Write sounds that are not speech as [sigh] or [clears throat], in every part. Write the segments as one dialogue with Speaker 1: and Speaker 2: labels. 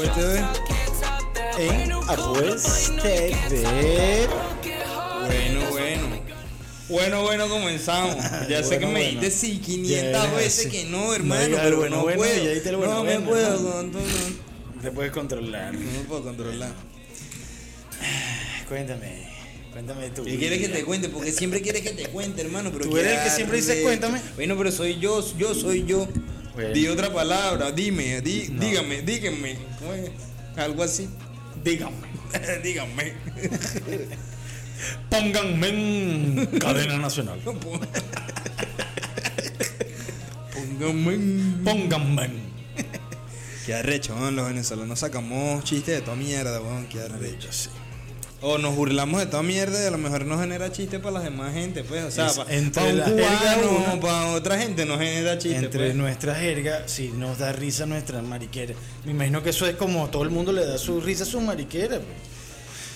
Speaker 1: Apueste B.
Speaker 2: En Apueste B.
Speaker 1: Bueno, bueno. Bueno, bueno, comenzamos. [laughs] Ya sé
Speaker 2: Bueno,
Speaker 1: que me
Speaker 2: bueno.
Speaker 1: dijiste sí 500
Speaker 2: Ya,
Speaker 1: veces
Speaker 2: sí.
Speaker 1: que no,
Speaker 2: No
Speaker 1: hermano,
Speaker 2: digas
Speaker 1: pero
Speaker 2: bueno,
Speaker 1: no
Speaker 2: bueno,
Speaker 1: puedo.
Speaker 2: bueno,
Speaker 1: no me puedo,
Speaker 2: ¿no?
Speaker 1: no, no, no,
Speaker 2: Te puedes controlar.
Speaker 1: no me puedo controlar. [sighs]
Speaker 2: Cuéntame. Cuéntame tú.
Speaker 1: ¿Qué quieres que te cuente? Porque siempre quieres que te cuente, hermano. Pero
Speaker 2: Tú eres el que siempre dice,
Speaker 1: arrecho.
Speaker 2: "Cuéntame".
Speaker 1: Bueno, pero soy yo, yo soy yo.
Speaker 2: Bueno.
Speaker 1: Di otra palabra, dime, di,
Speaker 2: No.
Speaker 1: dígame, dígame. ¿Cómo es? Algo así.
Speaker 2: Dígame. [laughs]
Speaker 1: dígame. [laughs]
Speaker 2: Pónganme en cadena nacional. [laughs] Pónganme en.
Speaker 1: Qué arrecho, weón, los venezolanos sacamos chistes de toda mierda, weón, qué arrecho.
Speaker 2: sí.
Speaker 1: O nos burlamos de toda mierda y a lo mejor nos genera chiste para las demás gente, pues. O sea, para un cubano, para otra gente nos genera chiste.
Speaker 2: Entre
Speaker 1: pues.
Speaker 2: nuestra jerga, si nos da risa nuestra mariquera. Me imagino que eso es como todo el mundo le da su risa a su mariquera. pues.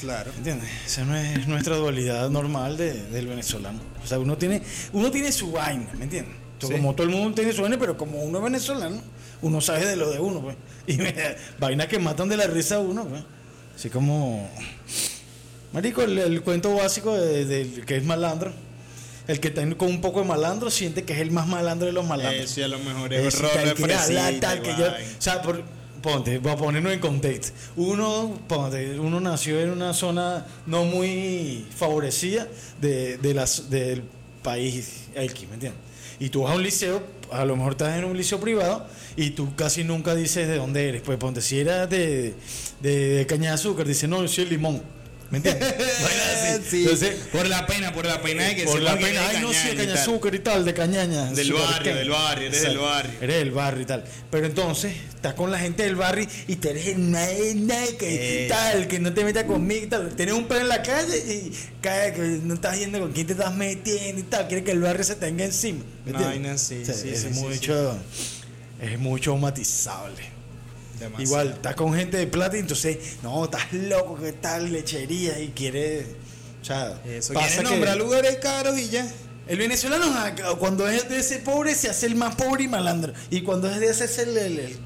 Speaker 1: Claro.
Speaker 2: ¿Entiendes? Esa no es nuestra dualidad normal de- del venezolano. O sea, uno tiene, uno tiene su vaina, ¿me entiendes?
Speaker 1: Sí.
Speaker 2: Como todo el mundo tiene su vaina, pero como uno es venezolano, uno sabe de lo de uno, pues. [laughs] Y vainas que matan de la risa a uno, pues. Así como. Marico, el, el cuento básico de- que es malandro. El que está con un poco de malandro siente que es el más malandro de los malandros.
Speaker 1: Eso a lo mejor es
Speaker 2: Es tal que habla, tal que yo- o sea, por- ponte, voy a ponernos en contexto. Uno, ponte, uno nació en una zona no muy favorecida de, de las, del país X, ¿me entiendes? Y tú vas a un liceo, a lo mejor estás en un liceo privado y tú casi nunca dices de dónde eres. Pues ponte, si eras de, de, de caña de azúcar, dices, no, yo soy limón. ¿Me entiendes? [laughs] Así.
Speaker 1: Sí.
Speaker 2: Entonces,
Speaker 1: por la pena, por la pena de que
Speaker 2: por la pena, ay no, sí, de caña azúcar y tal, de cañaña.
Speaker 1: Del
Speaker 2: azúcar,
Speaker 1: barrio, del barrio, eres del barrio.
Speaker 2: Eres del barrio y tal. Pero entonces, estás con la gente del barrio y tú eres el nadie, nadie que
Speaker 1: Eh.
Speaker 2: tal, que no te metas conmigo y tal. Tienes un perro en la calle y cae que no estás yendo con quién te estás metiendo y tal. Quieres que el barrio se tenga encima. ¿me entiendes?
Speaker 1: vaina así,
Speaker 2: O sea,
Speaker 1: sí,
Speaker 2: es
Speaker 1: sí, sí,
Speaker 2: mucho, es mucho matizable.
Speaker 1: Demasiado.
Speaker 2: Igual, estás con gente de plata y entonces, no, estás loco, que tal lechería y quieres. O sea,
Speaker 1: Eso,
Speaker 2: pasa
Speaker 1: quieres
Speaker 2: que-
Speaker 1: nombrar lugares caros y ya.
Speaker 2: el venezolano ah, cuando es de ese pobre se hace el más pobre y malandro. Y cuando es de ese es el, el- el-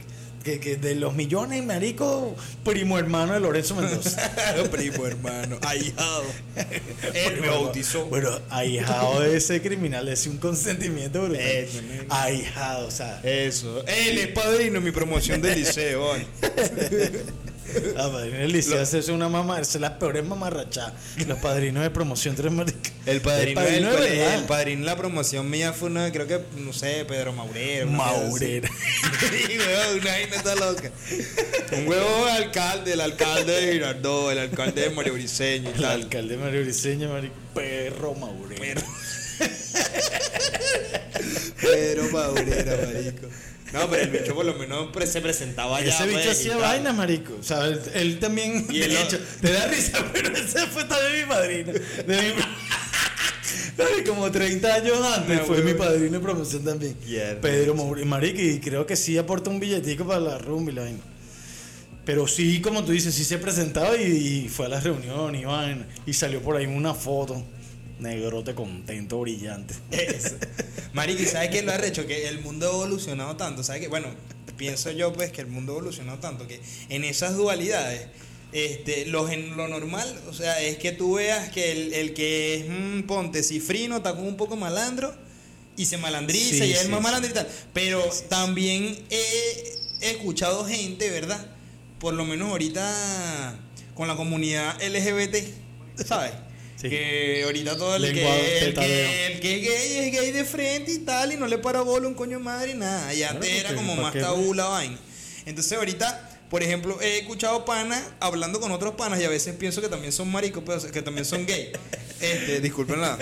Speaker 2: que, que de los millones, marico, primo hermano de Lorenzo Mendoza. [laughs]
Speaker 1: Primo hermano, ahijado. [laughs] Él me bautizó.
Speaker 2: Bueno, ahijado de ese criminal, es un consentimiento brutal.
Speaker 1: Eso.
Speaker 2: Ahijado, o sea.
Speaker 1: Eso. Él es padrino mi promoción del liceo. [laughs]
Speaker 2: La padrina del liceo es una mamá, es la peor mamarrachada. Los padrinos de promoción tres maricas.
Speaker 1: El padrino, del
Speaker 2: de
Speaker 1: el padrino de la promoción mía fue una, creo que, no sé, Pedro Maurera.
Speaker 2: Maurera. [laughs]
Speaker 1: Una vaina está loca. Un huevo alcalde, el alcalde de Girardot, el alcalde de Mario Briceño y
Speaker 2: El
Speaker 1: tal.
Speaker 2: alcalde Mario Briceño, [laughs] marico, perro Maurera.
Speaker 1: Pedro Maurera, marico. No, pero el bicho por lo menos se presentaba allá.
Speaker 2: Ese bicho
Speaker 1: pues,
Speaker 2: hacía vaina, marico. O sea, él, él también.
Speaker 1: Y el
Speaker 2: hecho, te da risa, [laughs] pero ese fue también mi padrino. De mi- [laughs] Como 30 años antes
Speaker 1: No,
Speaker 2: fue mi padrino de promoción también.
Speaker 1: Yeah,
Speaker 2: Pedro marico, y creo que sí aporta un billetico para la rumba y la vaina. Pero sí, como tú dices, sí se presentaba y, y fue a la reunión y vaina. Y salió por ahí una foto. Negrote contento, brillante. [laughs]
Speaker 1: Eso. Marico, ¿y sabes qué lo arrecho? Que el mundo ha evolucionado tanto. ¿Sabes qué? Bueno, pienso yo pues que el mundo ha evolucionado tanto que en esas dualidades, este, lo, lo normal, o sea, es que tú veas que el, el que es, mm, ponte, cifrino, está como un poco malandro y se malandriza
Speaker 2: Sí,
Speaker 1: y es
Speaker 2: sí,
Speaker 1: más
Speaker 2: sí.
Speaker 1: malandro y tal. Pero también he, he escuchado gente, ¿verdad? Por lo menos ahorita con la comunidad LGBT, ¿sabes?
Speaker 2: Sí.
Speaker 1: Que ahorita todo el
Speaker 2: Lenguado,
Speaker 1: que, el, que, el que es gay es gay de frente y tal, y no le para bola un coño de madre y nada. Y
Speaker 2: Claro,
Speaker 1: antes era como
Speaker 2: ¿pa'
Speaker 1: más tabú la vaina. Entonces ahorita, por ejemplo, he escuchado panas hablando con otros panas y a veces pienso que también son maricos, pero que también son gay. [laughs] Este, disculpen la.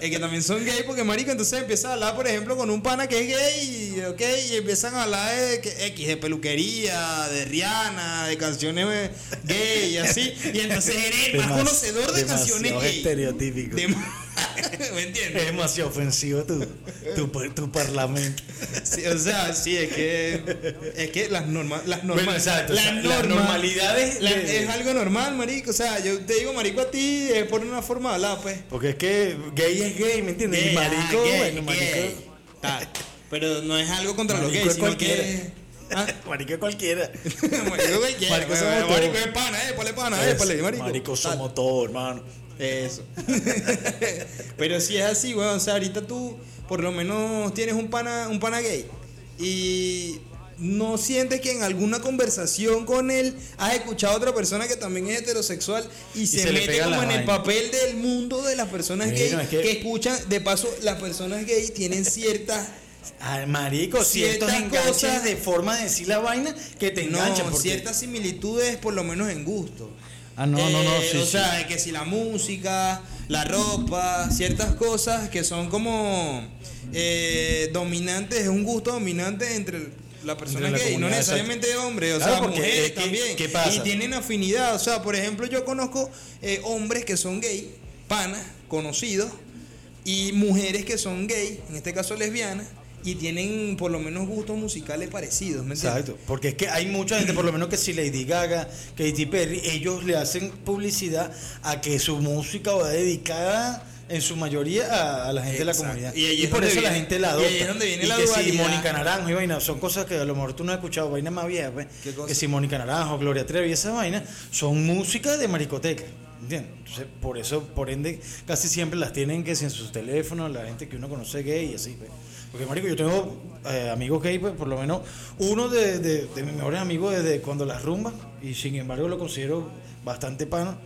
Speaker 1: eh, que también son gay porque marico, entonces empieza a hablar, por ejemplo, con un pana que es gay, y, ok, y empiezan a hablar de que, X, de peluquería, de Rihanna, de canciones gay y así. Y entonces eres el más conocedor de canciones gay.
Speaker 2: estereotípico.
Speaker 1: De- ¿Me
Speaker 2: Es demasiado ofensivo tu, tu, tu parlamento.
Speaker 1: Sí, o sea, sí, es que es que las normas las normas
Speaker 2: Bueno, exacto, o
Speaker 1: las
Speaker 2: normalidades
Speaker 1: la-
Speaker 2: de-
Speaker 1: es algo normal, marico, o sea, yo te digo marico a ti es por una forma de hablar, pues.
Speaker 2: Porque es que gay es gay, ¿me entiendes? y
Speaker 1: Gay,
Speaker 2: marico,
Speaker 1: ah, gay,
Speaker 2: bueno, marico.
Speaker 1: gay, tal. Pero no es algo contra los
Speaker 2: marico
Speaker 1: gays,
Speaker 2: es
Speaker 1: sino
Speaker 2: cualquiera.
Speaker 1: que Ah, [laughs]
Speaker 2: marico [laughs] cualquiera.
Speaker 1: marico cualquiera.
Speaker 2: Marico
Speaker 1: Marico, es pana, eh, ponle pana, eh, ponle, marico.
Speaker 2: Marico, somos todos, hermano.
Speaker 1: Eso. [laughs] Pero si es así, weón, o sea, ahorita tú por lo menos tienes un pana, un pana gay y no sientes que en alguna conversación con él has escuchado a otra persona que también es heterosexual y, se, mete como en el papel del mundo de las personas
Speaker 2: Bueno,
Speaker 1: gay
Speaker 2: es
Speaker 1: que...
Speaker 2: que-
Speaker 1: escuchan, de paso, las personas gay tienen ciertas [laughs]
Speaker 2: Ay, marico,
Speaker 1: Ciertas
Speaker 2: enganches
Speaker 1: cosas-
Speaker 2: de forma de decir la vaina que te
Speaker 1: no,
Speaker 2: enganchan. porque-
Speaker 1: ciertas similitudes por lo menos en gusto.
Speaker 2: Ah, no, no, no,
Speaker 1: Eh,
Speaker 2: sí,
Speaker 1: o
Speaker 2: sí.
Speaker 1: sea, que si la música, la ropa, ciertas cosas que son como eh, dominantes, es un gusto dominante entre la persona
Speaker 2: Entre la
Speaker 1: gay, no necesariamente hombres, o
Speaker 2: Claro,
Speaker 1: sea,
Speaker 2: porque
Speaker 1: mujeres
Speaker 2: es que-
Speaker 1: también.
Speaker 2: ¿qué pasa?
Speaker 1: Y tienen afinidad, o sea, por ejemplo, yo conozco eh, hombres que son gay, panas, conocidos, y mujeres que son gay, en este caso lesbianas, y tienen por lo menos gustos musicales parecidos, ¿me entiendes?
Speaker 2: Exacto, porque es que hay mucha gente, por lo menos que si Lady Gaga, Katy Perry, ellos le hacen publicidad a que su música va dedicada en su mayoría a, a la gente de la comunidad.
Speaker 1: Y
Speaker 2: Y,
Speaker 1: es
Speaker 2: por eso la gente la
Speaker 1: y
Speaker 2: adopta.
Speaker 1: ahí es donde viene
Speaker 2: Y
Speaker 1: la
Speaker 2: que si
Speaker 1: dualidad.
Speaker 2: Mónica Naranjo y vaina, son cosas que a lo mejor tú no has escuchado, vaina más vieja, pues. Que si Mónica Naranjo, Gloria Trevi, esa vaina, son música de maricoteca. ¿Entiendes? Entonces, por eso, por ende, casi siempre las tienen que si en sus teléfonos, la gente que uno conoce gay y así, pues. Porque, marico, yo tengo eh, amigos gay, pues, por lo menos uno de, de- de mis mejores amigos desde cuando las rumbas, y sin embargo lo considero bastante pana.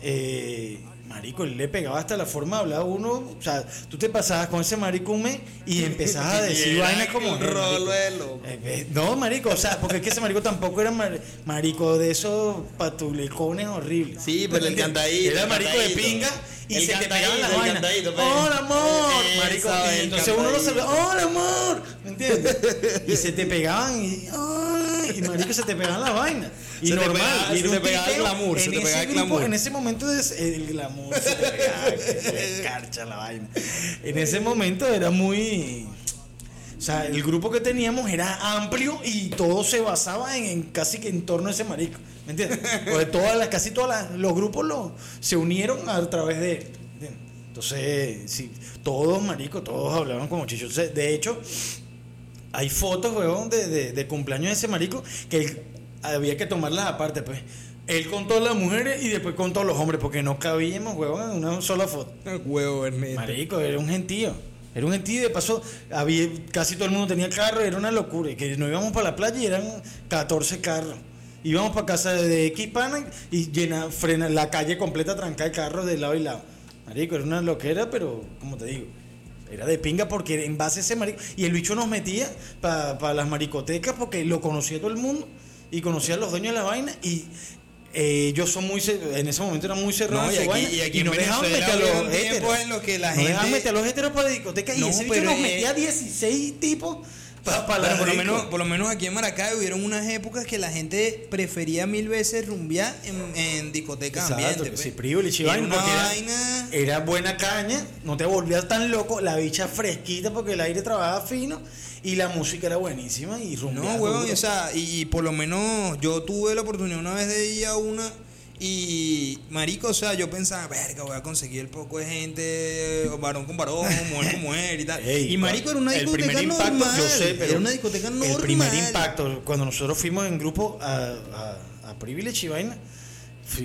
Speaker 2: Eh, marico, él le pegaba hasta la forma de hablar uno. O sea, tú te pasabas con ese marico un mes y [laughs] empezabas a decir vainas como.
Speaker 1: un rolo de loco.
Speaker 2: Eh, eh, no, marico, o sea, porque es que ese marico tampoco era mar- marico de esos patulicones horribles.
Speaker 1: Sí, pero el cantadito,
Speaker 2: Era marico de pinga y
Speaker 1: El
Speaker 2: se te pegaban las vainas.
Speaker 1: pues.
Speaker 2: Hola, amor. Marico, y entonces uno lo saludaba, hola, amor. ¿Me entiendes? [laughs] Y se te pegaban y, ay, y marico, se te pegaban las vainas. Y
Speaker 1: Se te
Speaker 2: normal.
Speaker 1: pegaba-
Speaker 2: y
Speaker 1: se te pegaba el glamour, se
Speaker 2: en
Speaker 1: te
Speaker 2: ese
Speaker 1: pegaba el
Speaker 2: grupo,
Speaker 1: glamour.
Speaker 2: En ese momento es el glamour se te pegaba, que se [laughs] escarcha la vaina. En ese momento era muy. O sea, el grupo que teníamos era amplio y todo se basaba en, en casi que en torno a ese marico. ¿Me entiendes? [laughs] Porque todas las, casi todos los grupos lo, se unieron a través de él. ¿entiendes? Entonces, sí, todos, marico, todos hablaban como. Entonces, De hecho, hay fotos, weón, de, de, de cumpleaños de ese marico que él- había que tomarlas aparte, pues. Él con todas las mujeres y después con todos los hombres, porque no cabíamos, weón, en una sola foto. [laughs]
Speaker 1: Huevo, Ernesto.
Speaker 2: Marico, era un gentío. Era un gentío de paso había, casi todo el mundo tenía carro, era una locura. Que nos íbamos para la playa y eran 14 carros. Íbamos para casa de X y llena, frena la calle completa trancada de carros de lado y lado. Marico, era una loquera, pero como te digo, era de pinga porque en base a ese marico. Y el bicho nos metía para las maricotecas porque lo conocía todo el mundo y conocía a los dueños de la vaina y eh, ellos son muy en ese momento eran muy cerrados
Speaker 1: No, y aquí- y aquí
Speaker 2: no dejaban meter a los héteros.
Speaker 1: en los que la
Speaker 2: no dejaban meter a los héteros para discotecas y
Speaker 1: No,
Speaker 2: ese bicho nos metía 16 tipos para la
Speaker 1: Pero por lo, menos, por lo menos aquí en Maracay hubieron unas épocas que la gente prefería mil veces rumbear en, en discotecas
Speaker 2: que
Speaker 1: pues.
Speaker 2: sí, privilege y
Speaker 1: Era
Speaker 2: era-
Speaker 1: vaina.
Speaker 2: Era buena caña, no te volvías tan loco, la bicha fresquita porque el aire trabajaba fino y la música era buenísima y
Speaker 1: No,
Speaker 2: rumbeaba
Speaker 1: huevón,
Speaker 2: duro.
Speaker 1: o sea, y, por lo menos yo tuve la oportunidad una vez de ir a una y marico, o sea, yo pensaba, verga, voy a conseguir el poco de gente, varón con varón, [laughs] mujer con mujer y tal.
Speaker 2: Ey,
Speaker 1: y marico era una
Speaker 2: el
Speaker 1: discoteca
Speaker 2: primer impacto,
Speaker 1: normal.
Speaker 2: yo sé, pero
Speaker 1: era una discoteca normal.
Speaker 2: El primer impacto, cuando nosotros fuimos en grupo a, a, a Privilege y vaina,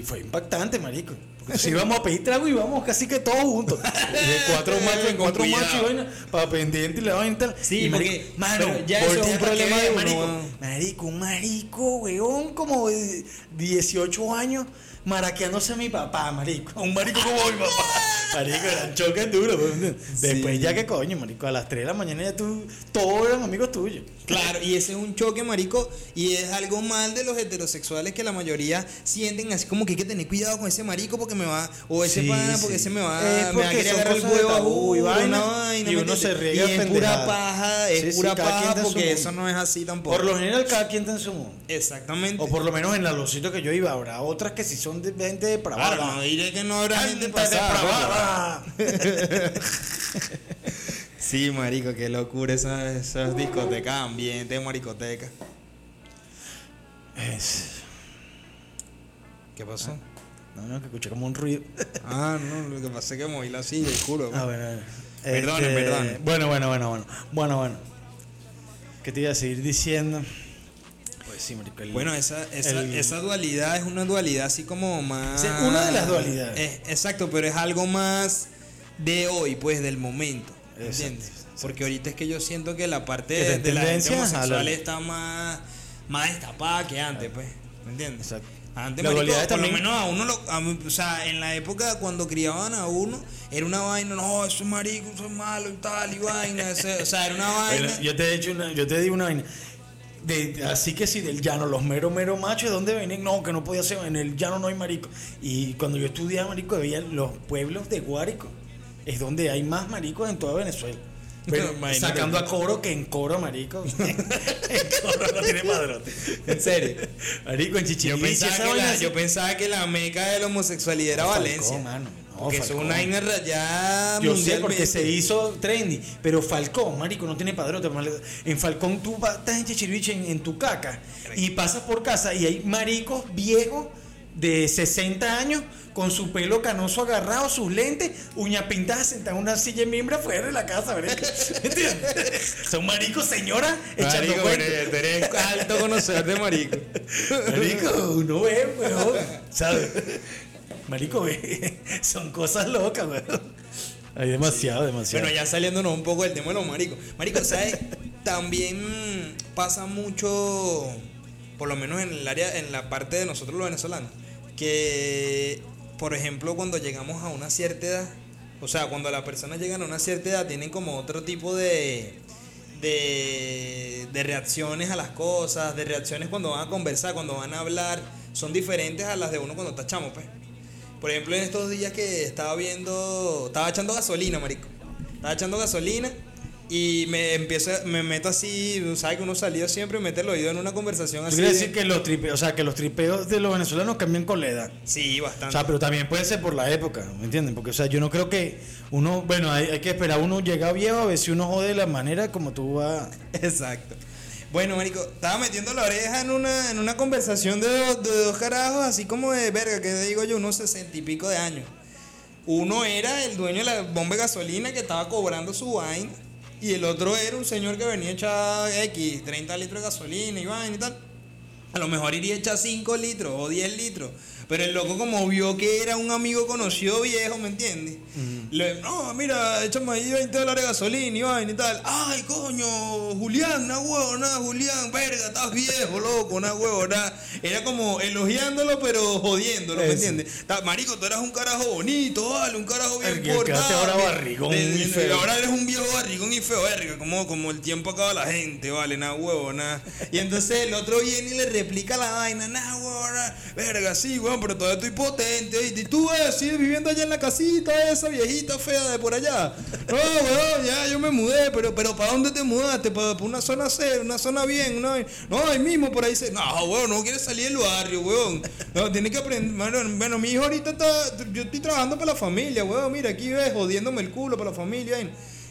Speaker 2: fue impactante, marico. Si íbamos a pedir trago y íbamos casi que todos juntos. De cuatro [laughs] machos, en cuatro machos y vaina, para pendiente y la vaina y tal.
Speaker 1: Sí,
Speaker 2: y
Speaker 1: porque-
Speaker 2: mano,
Speaker 1: ya eso es un problema de
Speaker 2: marico. Marico, un marico, weón, como de 18 años, maraqueándose a mi papá, marico. Un marico como mi papá. [laughs] Marico, eran choques duros. weón. Después
Speaker 1: Sí.
Speaker 2: ya que coño, marico, a las 3 de la mañana ya tú, todos eran amigos tuyos.
Speaker 1: Claro, y ese es un choque, marico, y es algo mal de los heterosexuales que la mayoría sienten así como que hay que tener cuidado con ese marico porque me va, o ese
Speaker 2: Sí,
Speaker 1: pana
Speaker 2: sí.
Speaker 1: porque ese me va,
Speaker 2: Es
Speaker 1: me va a querer agarrar el huevo
Speaker 2: tabú y
Speaker 1: uno,
Speaker 2: vaina, y
Speaker 1: ¿me
Speaker 2: uno se riega
Speaker 1: Y es pura paja, es
Speaker 2: Sí, sí,
Speaker 1: pura paja porque eso no es así tampoco.
Speaker 2: Por lo general, cada quien está en su mundo.
Speaker 1: Exactamente.
Speaker 2: O por lo menos en la los sitios que yo iba, habrá otras que sí son de gente depravada.
Speaker 1: Claro, no diré que no habrá gente
Speaker 2: Gente [laughs]
Speaker 1: Sí, marico, qué locura esas, esas discotecas, ambiente, maricoteca.
Speaker 2: Es-
Speaker 1: ¿Qué pasó?
Speaker 2: No, no, que escuché como un ruido. [laughs]
Speaker 1: Ah, no, lo que pasa es que moví la silla, juro.
Speaker 2: Ah, bueno, bueno.
Speaker 1: Perdonen,
Speaker 2: Este,
Speaker 1: perdonen.
Speaker 2: Bueno, bueno, bueno, bueno. Bueno, bueno. ¿Qué te iba a seguir diciendo? Marico. el-
Speaker 1: Bueno, esa, esa,
Speaker 2: el-
Speaker 1: esa dualidad es una dualidad así como más...
Speaker 2: Una de las dualidades.
Speaker 1: Es- exacto, pero es algo más de hoy, pues, del momento. ¿Entiendes?
Speaker 2: exacto.
Speaker 1: Porque ahorita es que yo siento que la parte de, la gente homosexual
Speaker 2: la-
Speaker 1: está más, más destapada que antes, pues. ¿Me entiendes?
Speaker 2: Exacto.
Speaker 1: Antes,
Speaker 2: La
Speaker 1: marico, por lo menos a uno, lo- a o sea, en la época cuando criaban a uno, era una vaina, no, eso es marico, eso es malo y tal, y vaina, [laughs] ese- o sea, era una vaina.
Speaker 2: Bueno, yo te he dicho una, yo te digo una vaina. De- así que si del llano, los mero mero machos, ¿de dónde vienen? No, que no podía ser, en el llano no hay marico. Y cuando yo estudiaba marico, veía los pueblos de Guárico, es donde hay más maricos en toda Venezuela. [laughs] Pero sacando a coro que en coro, marico. [laughs] [laughs] en coro no tiene padrote.
Speaker 1: En serio.
Speaker 2: Marico, en
Speaker 1: Yo
Speaker 2: Chichiriviche,
Speaker 1: pensaba, que la, yo pensaba que la meca de la homosexualidad era Valencia.
Speaker 2: mano. No,
Speaker 1: eso es una vaina rayada
Speaker 2: Yo sé porque se hizo trendy, pero Falcón, marico, no tiene padrote. En Falcón tú vas, estás en Chichiriviche en, en tu caca y pasas por casa y hay maricos viejos de 60 años con su pelo canoso agarrado, sus lentes, uñas pintadas, sentados en una silla de miembro afuera de la casa. [laughs] Son maricos, señora, echando
Speaker 1: Marico, eres alto conocedor de marico.
Speaker 2: Marico, uno ve, weón. ¿Sabes? Marico. [laughs] Son cosas locas, weón. Hay demasiado, demasiado.
Speaker 1: Bueno, ya saliéndonos un poco del tema de los maricos. Marico, ¿sabes? [laughs] También pasa mucho, por lo menos en el área, en la parte de nosotros los venezolanos, que, por ejemplo, cuando llegamos a una cierta edad, o sea, cuando las personas llegan a una cierta edad, tienen como otro tipo de, de, de reacciones a las cosas, de reacciones cuando van a conversar, cuando van a hablar, son diferentes a las de uno cuando está chamo, pues. Por ejemplo, en estos días que estaba viendo, estaba echando gasolina, marico. Estaba echando gasolina y me empiezo, me meto así, sabes que uno salió siempre, mete el oído en una conversación
Speaker 2: ¿Tú
Speaker 1: así.
Speaker 2: quieres
Speaker 1: de-
Speaker 2: decir que los tripeos, o sea, que los tripeos de los venezolanos cambian con la edad?
Speaker 1: Sí,
Speaker 2: O
Speaker 1: bastante.
Speaker 2: sea, pero también puede ser por la época, ¿me entienden? Porque, o sea, yo no creo que uno, bueno, hay, hay que esperar, uno llega viejo a ver si uno jode de la manera como tú vas. [laughs]
Speaker 1: Exacto. Bueno, marico, estaba metiendo la oreja en una, en una conversación de de dos carajos, así como de verga, que digo yo, unos sesenta y pico de años. Uno era el dueño de la bomba de gasolina que estaba cobrando su vaina, y el otro era un señor que venía a echar X, 30 litros de gasolina y vaina y tal. A lo mejor iría a echar 5 litros o 10 litros. Pero el loco como vio que era un amigo conocido viejo, ¿me entiendes? Le, no, mira, échame ahí 20 dólares de gasolina y vaina y tal. Ay, coño, Julián, una huevona, Julián, verga, estás viejo, loco, una huevona. Era como elogiándolo, pero jodiéndolo, ¿me entiendes? Marico, tú eras un carajo bonito, vale, un carajo bien
Speaker 2: El
Speaker 1: portado.
Speaker 2: ahora barrigón
Speaker 1: de-
Speaker 2: y feo.
Speaker 1: Ahora eres un viejo barrigón y feo, verga, como, como el tiempo acaba la gente, vale, nada huevo, nada. Y entonces el otro viene y le replica la vaina, nada huevo, nada. verga, sí, weón, pero todavía estoy potente, y tú, eh, sigues viviendo allá en la casita esa viejita fea de por allá. No, weón, ya, yo me mudé, pero, pero ¿para dónde te mudaste? ¿Para, para una zona C, una zona bien? Una... No, ahí mismo por ahí se... No, weón, no quieres salir del barrio, weón. No, tienes que aprender, bueno, mi hijo ahorita está, yo estoy trabajando para la familia, weón, mira, aquí ves, jodiéndome el culo para la familia.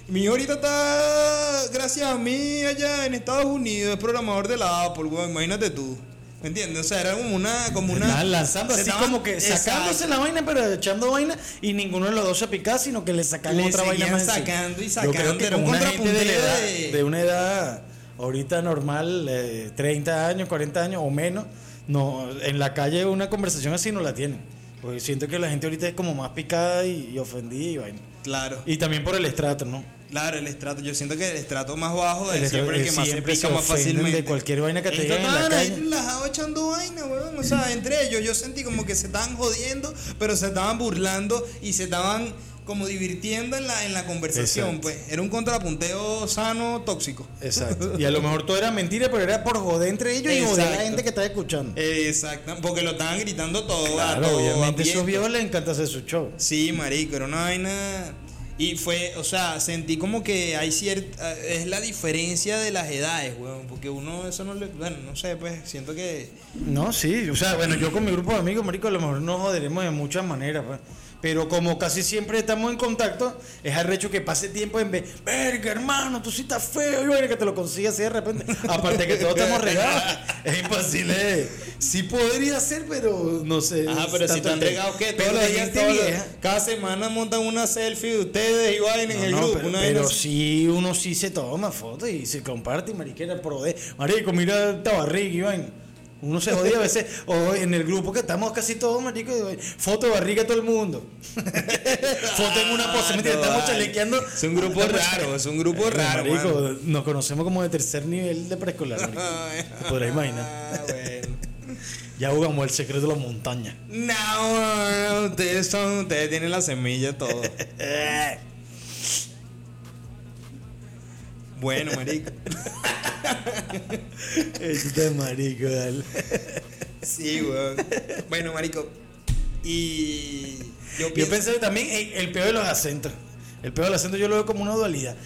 Speaker 1: mi hijo ahorita está, gracias a mí, allá en Estados Unidos, es programador de la Apple, weón, imagínate tú. ¿Me entiendes? O sea, era como una... Como una
Speaker 2: Estaban lanzando así
Speaker 1: estaban-
Speaker 2: como que sacándose
Speaker 1: Exacto.
Speaker 2: la vaina, pero echando vaina y ninguno de los dos se picaba, sino que le sacaban
Speaker 1: Le
Speaker 2: otra vaina más. encima.
Speaker 1: sacando y
Speaker 2: Yo
Speaker 1: sacando,
Speaker 2: creo que
Speaker 1: era un
Speaker 2: edad,
Speaker 1: de
Speaker 2: una edad ahorita normal, eh, 30 años, 40 años o menos, no en la calle una conversación así no la tienen. Porque siento que la gente ahorita es como más picada y, y ofendida y vaina.
Speaker 1: Claro,
Speaker 2: Y también por el estrato, ¿no?
Speaker 1: Claro, el estrato. Yo siento que el estrato más bajo
Speaker 2: El
Speaker 1: es siempre el que más se
Speaker 2: siempre
Speaker 1: pica
Speaker 2: se
Speaker 1: más fácilmente.
Speaker 2: de cualquier vaina que te digan en la calle.
Speaker 1: relajados echando vaina, weón. O sea, entre ellos yo sentí como que se estaban jodiendo, pero se estaban burlando y se estaban como divirtiendo en la, en la conversación,
Speaker 2: Exacto.
Speaker 1: pues. Era un contrapunteo sano, tóxico.
Speaker 2: Exacto. [laughs] Y a lo mejor todo era mentira, pero era por joder entre ellos y joder a la gente que estaba escuchando.
Speaker 1: Exacto, porque lo estaban gritando todo. a
Speaker 2: Claro,
Speaker 1: todo
Speaker 2: obviamente a esos viejos les encanta hacer su show.
Speaker 1: Sí, marico, era una vaina. Y fue, o sea, sentí como que hay cierta. Es la diferencia de las edades, weón. Porque uno, eso no le. Bueno, no sé, pues siento que.
Speaker 2: No, sí, o sea, bueno, yo con mi grupo de amigos, marico, a lo mejor nos joderemos de muchas maneras, pues. Pero como casi siempre estamos en contacto, es arrecho que pase tiempo en vez, verga, hermano, tú sí estás feo, y verga, que te lo consigas así de repente. [laughs] Aparte que todos estamos regados, [laughs] es imposible. Sí podría ser, pero no sé.
Speaker 1: Ajá, pero si están regados, ¿qué? Todos
Speaker 2: la
Speaker 1: los días, cada semana montan una selfie de ustedes y vaina en
Speaker 2: No,
Speaker 1: el
Speaker 2: no,
Speaker 1: grupo.
Speaker 2: pero,
Speaker 1: una
Speaker 2: pero
Speaker 1: vaina
Speaker 2: sí, uno sí se toma fotos y se comparte, mariquera, pro de. Marico, mira esta barriga, Iván. Uno se jodía a veces, o en el grupo que estamos casi todos, marico, foto de barriga todo el mundo. [laughs] foto en una pose, ¿me entiendes?
Speaker 1: No,
Speaker 2: Estamos chalequeando.
Speaker 1: Es un grupo
Speaker 2: Estamos-
Speaker 1: raro, es un grupo raro.
Speaker 2: Marico, nos conocemos como de tercer nivel de preescolar, marico. [laughs] Te podrás imaginar.
Speaker 1: ah, bueno. [laughs]
Speaker 2: Ya jugamos el secreto de la montaña.
Speaker 1: No, no, no, ustedes son, ustedes tienen la semilla todo. Bueno, marico. [laughs]
Speaker 2: Este marico, dale.
Speaker 1: Sí, weón. Bueno, marico. Y yo
Speaker 2: Yo
Speaker 1: pienso,
Speaker 2: pensé también el peor de los acentos. El peor de los acentos yo lo veo como una dualidad.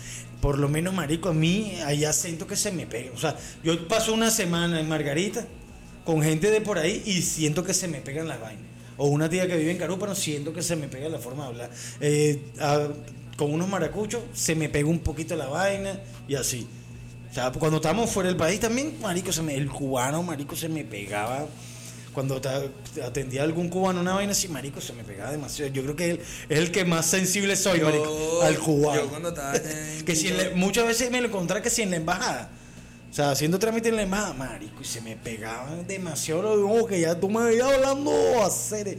Speaker 2: Por lo menos, marico, a mí hay acentos que se me pegan. O sea, yo paso una semana en Margarita con gente de por ahí y siento que se me pegan las vainas. O una tía que vive en Carúpano, siento que se me pega la forma de hablar. Eh, a- con unos maracuchos se me pega un poquito la vaina y así. O sea, cuando estábamos fuera del país también, marico, se me, el cubano, marico, se me pegaba. Cuando atendía a algún cubano una vaina así, marico, se me pegaba demasiado. Yo creo que él es el que más sensible soy,
Speaker 1: yo-
Speaker 2: marico, al cubano.
Speaker 1: Yo cuando estaba en [laughs]
Speaker 2: que si muchas veces me lo encontraba que si en la embajada. O sea, haciendo trámite en la embajada, marico, y se me pegaban demasiado los que ya tú me veías hablando hacer.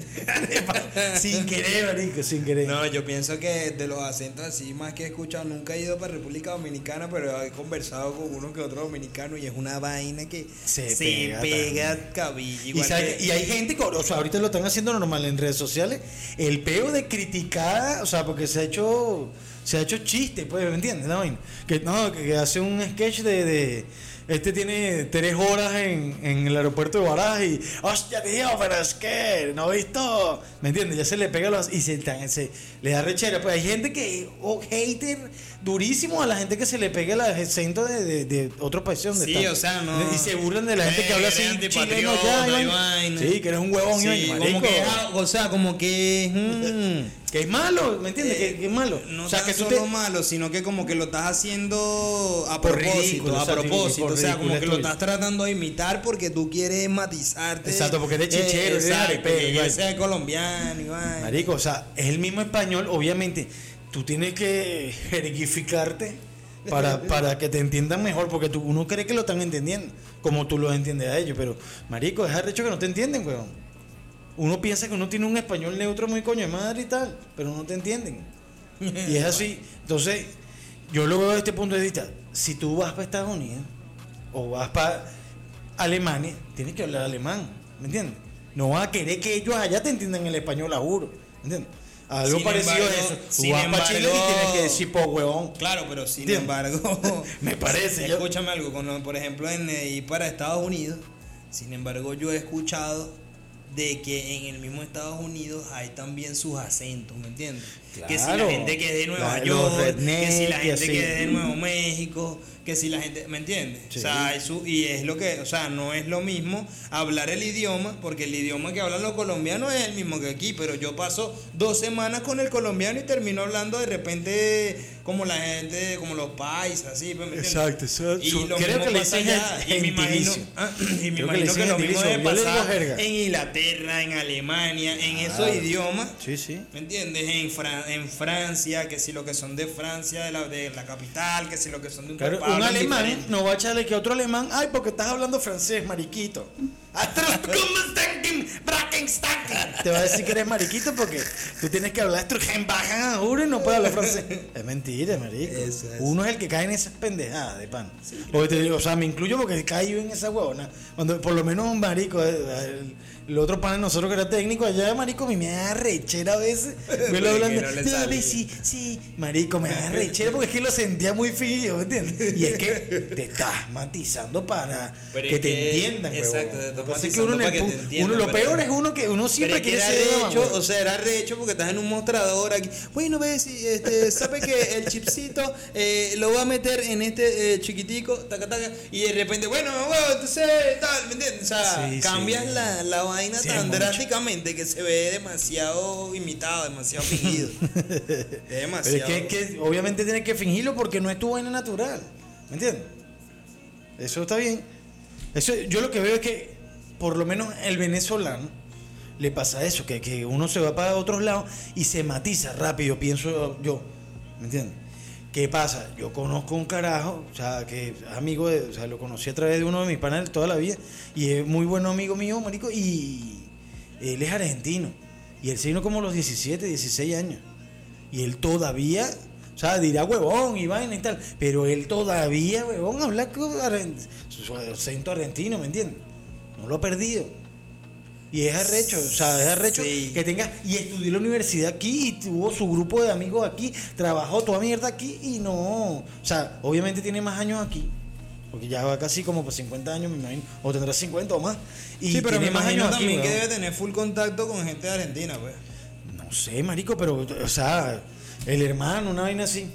Speaker 2: [laughs] sin querer, marico, sin querer.
Speaker 1: No, yo pienso que de los acentos así más que he escuchado, nunca he ido para República Dominicana, pero he conversado con uno que otro dominicano y es una vaina que
Speaker 2: Se
Speaker 1: se,
Speaker 2: pega
Speaker 1: pega, cabilla.
Speaker 2: Y,
Speaker 1: Igual
Speaker 2: sabe
Speaker 1: que-
Speaker 2: que- y hay gente, que, o sea, ahorita lo están haciendo normal en redes sociales, el peo de criticar, o sea, porque se ha hecho, se ha hecho chiste, pues, ¿me entiendes? vaina? Que no, que, hace un sketch de, de- este tiene tres horas en, en el aeropuerto de Barajas y, hostia, tío, pero es que, ¿no he visto? ¿Me entiendes? Ya se le pega los, y se, se le da rechera. Pues hay gente que, o hater durísimo a la gente que se le pega el acento de, de, de otro país donde
Speaker 1: Sí,
Speaker 2: están.
Speaker 1: o sea, no-
Speaker 2: Y se burlan de la gente
Speaker 1: Eh,
Speaker 2: que habla así chileno ya. Sí, que eres un huevón,
Speaker 1: Sí,
Speaker 2: y
Speaker 1: como que, ah, o sea, como que mm, [laughs]
Speaker 2: Que es malo, ¿me entiendes? que, que es malo.
Speaker 1: no
Speaker 2: o sea, que tú
Speaker 1: solo
Speaker 2: te...
Speaker 1: malo, sino que como que lo estás haciendo a
Speaker 2: Por
Speaker 1: propósito,
Speaker 2: ridículo,
Speaker 1: a
Speaker 2: o sea,
Speaker 1: propósito, o sea, como que lo estás tratando de imitar porque tú quieres matizarte.
Speaker 2: Exacto, porque eres chichero, eres
Speaker 1: exacto,
Speaker 2: igual.
Speaker 1: sea colombiano, igual.
Speaker 2: Marico, o sea, es el mismo español, obviamente. Tú tienes que jergificarte para, [laughs] para que te entiendan mejor, porque tú, uno cree que lo están entendiendo, como tú lo entiendes a ellos, pero, marico, es arrecho que no te entienden, weón. Uno piensa que uno tiene un español neutro muy coño de madre y tal, pero no te entienden. Y es así. Entonces, yo lo veo desde este punto de vista. Si tú vas para Estados Unidos o vas para Alemania, tienes que hablar alemán, ¿me entiendes? No vas a querer que ellos allá te entiendan el español, a juro, ¿me entiendes? Algo
Speaker 1: Sin
Speaker 2: parecido
Speaker 1: embargo-
Speaker 2: a eso. Tú
Speaker 1: sin
Speaker 2: vas para Chile y
Speaker 1: embargo-
Speaker 2: tienes que decir, po, huevón.
Speaker 1: Claro, pero sin
Speaker 2: ¿Entiendes?
Speaker 1: embargo, [laughs]
Speaker 2: Me parece, yo-
Speaker 1: Escúchame algo, cuando, por ejemplo, en eh, ir para Estados Unidos, sin embargo, yo he escuchado de que en el mismo Estados Unidos hay también sus acentos, ¿me entiendes? Que si la gente que es de Nueva
Speaker 2: La-
Speaker 1: York, que si la gente
Speaker 2: así.
Speaker 1: que es de Nuevo México, que si la gente, ¿me entiendes?
Speaker 2: Sí.
Speaker 1: O sea, su- y es lo que, o sea, no es lo mismo hablar el idioma, porque el idioma que hablan los colombianos es el mismo que aquí, pero yo paso dos semanas con el colombiano y termino hablando de repente como la gente, como los paisas, así, ¿me entiendes?
Speaker 2: Exacto, eso-
Speaker 1: Y lo
Speaker 2: creo
Speaker 1: mismo
Speaker 2: que le
Speaker 1: pasa allá,
Speaker 2: gen-
Speaker 1: y me imagino, ah, [clears throat] y me
Speaker 2: Creo que le
Speaker 1: imagino que
Speaker 2: dicen
Speaker 1: lo mismo debe
Speaker 2: le
Speaker 1: pasar en Inglaterra, en Alemania, en esos idiomas.
Speaker 2: Sí, sí.
Speaker 1: ¿Me entiendes? En, Fran- en Francia, que si lo que son de Francia, de la, de la capital, que si lo que son de un
Speaker 2: Claro,
Speaker 1: país,
Speaker 2: un alemán
Speaker 1: diferente.
Speaker 2: no va a echarle que otro alemán, ay, porque estás hablando francés, mariquito. Te va a decir que eres mariquito porque tú tienes que hablar juro, y no puedes hablar francés. Es mentira, marico.
Speaker 1: Eso, eso.
Speaker 2: Uno es el que cae en esas pendejadas de pan. Porque te digo, o sea, me incluyo porque caí yo en esa huevona. Cuando por lo menos un marico, el, el otro pan de nosotros que era técnico allá, marico, me da rechera a veces. [laughs] Me lo
Speaker 1: Porque
Speaker 2: hablan
Speaker 1: no le
Speaker 2: de,
Speaker 1: sale.
Speaker 2: "Dale, sí, sí, marico, me da rechera porque es que lo sentía muy ¿me entiendes? Y es que [laughs] te estás matizando para
Speaker 1: Pero
Speaker 2: que te entiendan,
Speaker 1: Exacto, estás
Speaker 2: Lo que que uno
Speaker 1: para que te entiendan,
Speaker 2: uno- lo
Speaker 1: pero-
Speaker 2: peor es uno que uno siempre
Speaker 1: que
Speaker 2: quiere ser
Speaker 1: recho, o sea, era recho porque estás en un mostrador aquí. Bueno, ves, este, sabe que el chipcito eh, lo va a meter en este eh, chiquitico, taca, taca, y de repente, bueno, bueno, entonces, tal, ¿me entiendes? O sea,
Speaker 2: Sí,
Speaker 1: cambias
Speaker 2: sí.
Speaker 1: La, la vaina
Speaker 2: Sí,
Speaker 1: tan drásticamente que se ve demasiado imitado, demasiado fingido. [laughs]
Speaker 2: Pero es
Speaker 1: demasiado.
Speaker 2: que, que obviamente tienes que fingirlo porque no es tu vaina natural. ¿Me entiendes? Eso está bien. Eso, yo lo que veo es que, por lo menos el venezolano, le pasa eso, que, que uno se va para otros lados y se matiza rápido, pienso yo. ¿Me entiendes? ¿Qué pasa? Yo conozco un carajo, o sea, que es amigo de, o sea, lo conocí a través de uno de mis paneles toda la vida, y es muy buen amigo mío, marico, y él es argentino. Y él se como los 17, 16 años. Y él todavía, o sea, dirá huevón y vaina y tal, pero él todavía, huevón, habla con su acento argentino, ¿me entiendes? No lo ha perdido. Y es arrecho, o sea, es arrecho
Speaker 1: Sí.
Speaker 2: que tenga, y estudió en la universidad aquí, y tuvo su grupo de amigos aquí, trabajó toda mierda aquí, y no, o sea, obviamente tiene más años aquí, porque ya va casi como por 50 años, me imagino, o tendrá 50 o más. Y
Speaker 1: sí, pero me
Speaker 2: tiene más
Speaker 1: imagino
Speaker 2: años aquí,
Speaker 1: también que debe tener full contacto con gente de Argentina, pues.
Speaker 2: No sé, marico, pero, o sea, el hermano, una vaina así.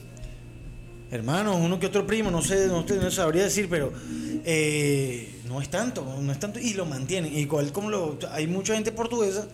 Speaker 2: Hermano, uno que otro primo, no sé, no, no sabría decir, pero eh, no es tanto, no es tanto, y lo mantienen. Igual como lo, hay mucha gente portuguesa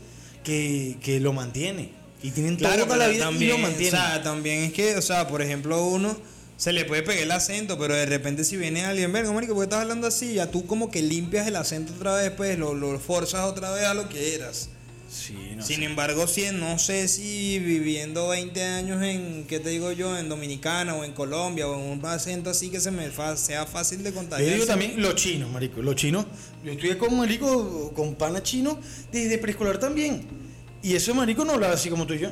Speaker 2: que, que lo mantiene. Y tienen
Speaker 1: Claro,
Speaker 2: toda la vida
Speaker 1: también,
Speaker 2: y lo mantienen.
Speaker 1: O sea, también es que, o sea, por ejemplo, uno se le puede pegar el acento, pero de repente si viene alguien, verga, marico, ¿por qué estás hablando así? Ya tú como que limpias el acento otra vez, pues lo, lo forzas otra vez a lo que eras.
Speaker 2: Sí, no
Speaker 1: Sin
Speaker 2: sé.
Speaker 1: embargo, sí, no sé si viviendo 20 años en, ¿qué te digo yo? En Dominicana o en Colombia o en un acento así que se me fa- sea fácil de
Speaker 2: Yo
Speaker 1: contagiar.
Speaker 2: digo también los chinos, marico, los chinos. Yo estudié con marico, con pana chino desde preescolar también. Y ese marico no hablaba así como tú y yo.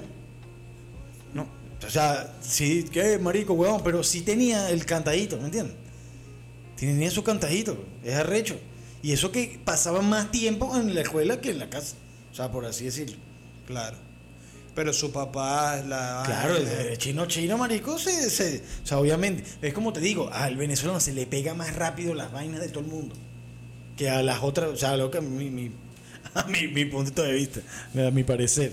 Speaker 2: No. O sea, sí, que marico, huevón, pero sí tenía el cantadito, ¿me entiendes? Tenía su cantadito, es arrecho. Y eso que pasaba más tiempo en la escuela que en la casa. O sea, por así decirlo.
Speaker 1: Claro. Pero su papá, la.
Speaker 2: Claro, el, el chino chino, marico, se, se- o sea, obviamente, es como te digo, al venezolano se le pega más rápido las vainas de todo el mundo que a las otras, o sea, lo que mi, mi, [laughs] a mi, mi punto de vista, a mi parecer.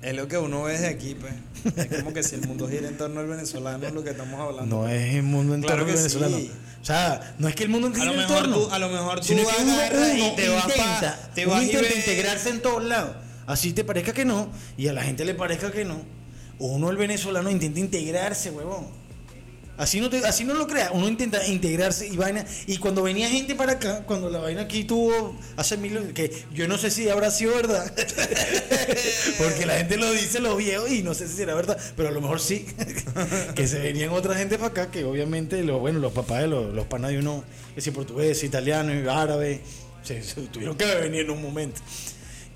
Speaker 1: Es lo que uno ve desde aquí, pues. [laughs] Es como que si el mundo gira en torno al venezolano, es lo que estamos hablando.
Speaker 2: No es el mundo en
Speaker 1: Claro
Speaker 2: torno
Speaker 1: que
Speaker 2: venezolano.
Speaker 1: sí.
Speaker 2: O sea, no es que el mundo
Speaker 1: A
Speaker 2: gire en torno.
Speaker 1: tú- a lo mejor tú agarras y te vas
Speaker 2: intenta,
Speaker 1: te vas
Speaker 2: intenta integrarse en todos lados. Así te parezca que no, y a la gente le parezca que no. Uno, el venezolano, intenta integrarse, huevón. Así no, así no lo creas, uno intenta integrarse y vaina. Y cuando venía gente para acá, cuando la vaina aquí tuvo hace mil que yo no sé si habrá sido verdad, [laughs] porque la gente lo dice, lo viejo, y no sé si será verdad, pero a lo mejor sí, [laughs] que se venían otra gente para acá, que obviamente los, bueno, los papás de los, los de uno, si portugués, italiano, árabe, se, tuvieron que venir en un momento.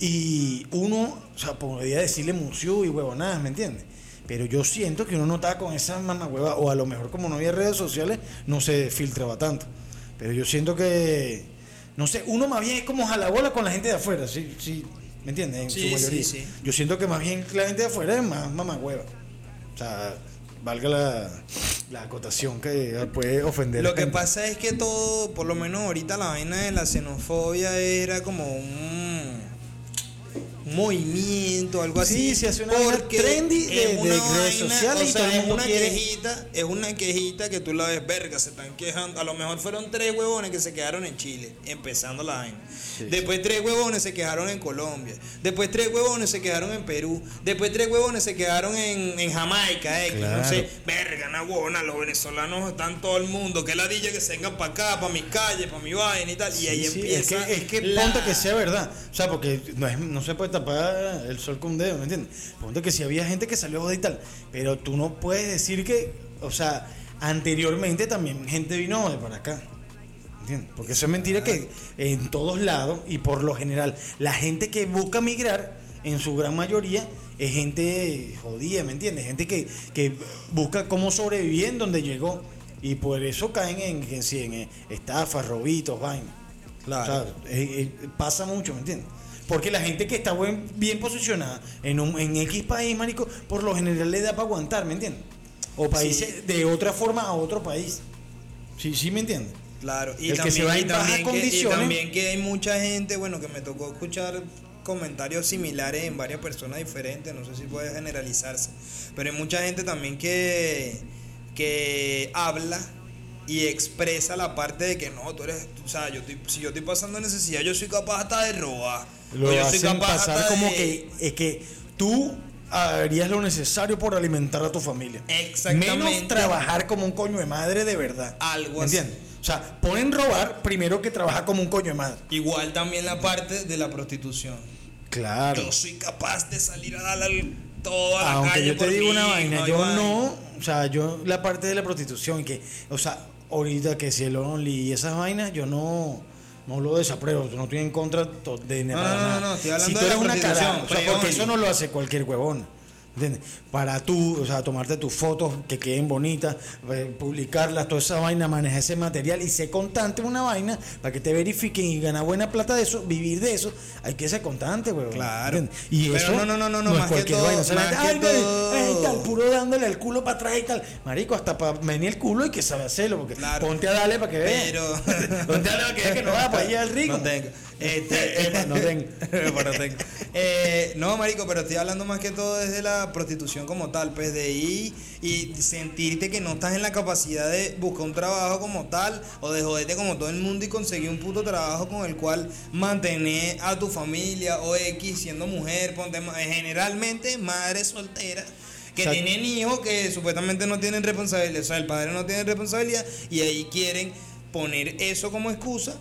Speaker 2: Y uno, o sea, podría decirle museo y huevonadas, ¿me entiendes? Pero yo siento que uno no estaba con esa mamahueva, o a lo mejor como no había redes sociales, no se filtraba tanto. Pero yo siento que, no sé, uno más bien es como jalabola con la gente de afuera, ¿sí? sí ¿Me entiendes? En
Speaker 1: Sí,
Speaker 2: su mayoría.
Speaker 1: sí, sí.
Speaker 2: Yo siento que más bien la gente de afuera es más mamahueva. O sea, valga la, la acotación que puede ofender.
Speaker 1: Lo que pasa es que todo, por lo menos ahorita la vaina de la xenofobia era como un movimiento, algo
Speaker 2: Sí,
Speaker 1: así.
Speaker 2: se hace una vaina trendy de-
Speaker 1: es
Speaker 2: de
Speaker 1: una
Speaker 2: redes sociales
Speaker 1: o
Speaker 2: y
Speaker 1: sea,
Speaker 2: todo el
Speaker 1: es una
Speaker 2: quiere-
Speaker 1: quejita, es una quejita que tú la ves, verga, se están quejando. A lo mejor fueron tres huevones que se quedaron en Chile, empezando la vaina.
Speaker 2: Sí.
Speaker 1: Después tres huevones se quejaron en Colombia. Después tres huevones se quedaron en Perú. Después tres huevones se quedaron en, en Jamaica, no
Speaker 2: Claro.
Speaker 1: sé. Verga, una huevona, los venezolanos están todo el mundo. Que ladilla que se vengan para acá, para mis calles, para mi vaina y tal. y ahí
Speaker 2: Sí, sí,
Speaker 1: empieza.
Speaker 2: Es que, es que
Speaker 1: la-
Speaker 2: ponte que sea verdad. O sea, porque no, es- no se puede tapar el sol con un dedo, ¿me entiendes? Ponte que si había gente que salió a joder y tal. Pero tú no puedes decir que, o sea, anteriormente también gente vino de para acá. ¿Entiendes? Porque eso es mentira que en todos lados y por lo general la gente que busca migrar en su gran mayoría es gente jodida, ¿me entiendes? Gente que, que busca cómo sobrevivir en donde llegó y por eso caen en, en, en, estafas, robitos, vainas.
Speaker 1: Claro.
Speaker 2: O sea, eh, eh, pasa mucho, ¿me entiendes? Porque la gente que está buen- bien posicionada en, un, en X país, marico, por lo general le da para aguantar, ¿me entiendes? O países de otra forma a otro país. Sí, sí, ¿me entiendes?
Speaker 1: Claro, y
Speaker 2: El que
Speaker 1: también,
Speaker 2: se va en bajas
Speaker 1: también que, y
Speaker 2: condiciones.
Speaker 1: también que hay mucha gente, bueno, que me tocó escuchar comentarios similares en varias personas diferentes, no sé si puede generalizarse, pero hay mucha gente también que, que habla y expresa la parte de que no, tú eres, o sea, yo estoy, si yo estoy pasando necesidad, yo soy capaz hasta de robar.
Speaker 2: Lo
Speaker 1: o yo soy
Speaker 2: hacen
Speaker 1: capaz
Speaker 2: pasar como
Speaker 1: de-
Speaker 2: que, es que tú harías lo necesario por alimentar a tu familia.
Speaker 1: Exactamente.
Speaker 2: Menos trabajar como un coño de madre de verdad.
Speaker 1: Algo
Speaker 2: ¿Me
Speaker 1: así.
Speaker 2: entiendes? O sea, ponen robar primero que trabajar como un coño de madre.
Speaker 1: Igual también la parte de la prostitución.
Speaker 2: Claro.
Speaker 1: Yo soy capaz de salir a darle al- todo a la
Speaker 2: Aunque
Speaker 1: calle
Speaker 2: yo te
Speaker 1: por
Speaker 2: digo una vaina, yo
Speaker 1: vaina.
Speaker 2: no, o sea, yo la parte de la prostitución que, o sea, ahorita que si el Only y esas vainas, yo no no lo desapruebo, no estoy en contra de
Speaker 1: No, no, no,
Speaker 2: nada.
Speaker 1: no, estoy hablando
Speaker 2: si tú
Speaker 1: de la
Speaker 2: eres una
Speaker 1: prostitución,
Speaker 2: cara, o sea, porque eso no lo hace cualquier huevón. ¿Entiendes? Para tú, o sea, tomarte tus fotos que queden bonitas, eh, publicarlas, toda esa vaina, manejar ese material y ser constante una vaina para que te verifiquen y ganar buena plata de eso, vivir de eso, hay que ser constante, huevón.
Speaker 1: Claro.
Speaker 2: ¿entiendes? Y
Speaker 1: Pero
Speaker 2: eso
Speaker 1: no, no, no, no, no,
Speaker 2: es
Speaker 1: más que
Speaker 2: cualquier
Speaker 1: todo-
Speaker 2: vaina.
Speaker 1: Más que
Speaker 2: ay, ay,
Speaker 1: todo-
Speaker 2: ay, tal, puro dándole el culo para atrás y tal. Marico, hasta para venir el culo hay que saber hacerlo, porque
Speaker 1: Claro.
Speaker 2: ponte a darle para que veas.
Speaker 1: Pero- [laughs]
Speaker 2: ponte a darle para que veas que no va para [laughs] allá el rico.
Speaker 1: No tengo. Este, [laughs]
Speaker 2: tengo. [laughs]
Speaker 1: Eh, no, marico, pero estoy hablando más que todo desde la prostitución como tal, pues de ir y sentirte que no estás en la capacidad de buscar un trabajo como tal o de joderte como todo el mundo y conseguir un puto trabajo con el cual mantener a tu familia o X siendo mujer, ponte generalmente madre soltera. Que
Speaker 2: O sea,
Speaker 1: tienen hijos que supuestamente no tienen responsabilidad, o sea, el padre no tiene responsabilidad y ahí quieren poner eso como excusa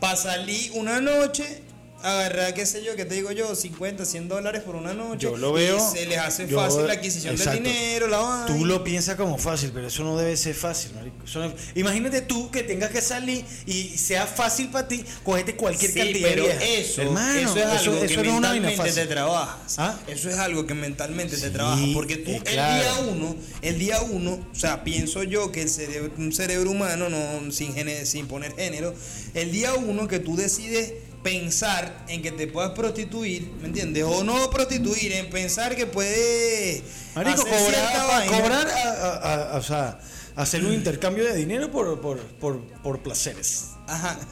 Speaker 1: para salir una noche, agarrar, qué sé yo, que te digo yo, 50, 100 dólares por una noche.
Speaker 2: Yo lo veo.
Speaker 1: Y se les hace
Speaker 2: yo-
Speaker 1: fácil la adquisición
Speaker 2: exacto.
Speaker 1: del dinero, la vaina.
Speaker 2: Tú lo piensas como fácil, pero eso no debe ser fácil, marico. No- Imagínate tú que tengas que salir y sea fácil para ti, cogerte cualquier
Speaker 1: Sí,
Speaker 2: cantidad
Speaker 1: pero eso,
Speaker 2: Hermano,
Speaker 1: eso es algo que
Speaker 2: eso no es
Speaker 1: mentalmente te trabajas.
Speaker 2: ¿Ah?
Speaker 1: Eso es algo que mentalmente te trabajas. Porque tú,
Speaker 2: eh,
Speaker 1: el día uno, el día uno, o sea, pienso yo que el cerebro, un cerebro humano, no sin, gene- sin poner género, el día uno que tú decides pensar en que te puedas prostituir, ¿me entiendes? O no prostituir, en pensar que puedes
Speaker 2: Marico,
Speaker 1: hacer
Speaker 2: cobrar, cobrar a, a- a- o sea, hacer un intercambio de dinero por, por, por, por placeres.
Speaker 1: Ajá. [laughs]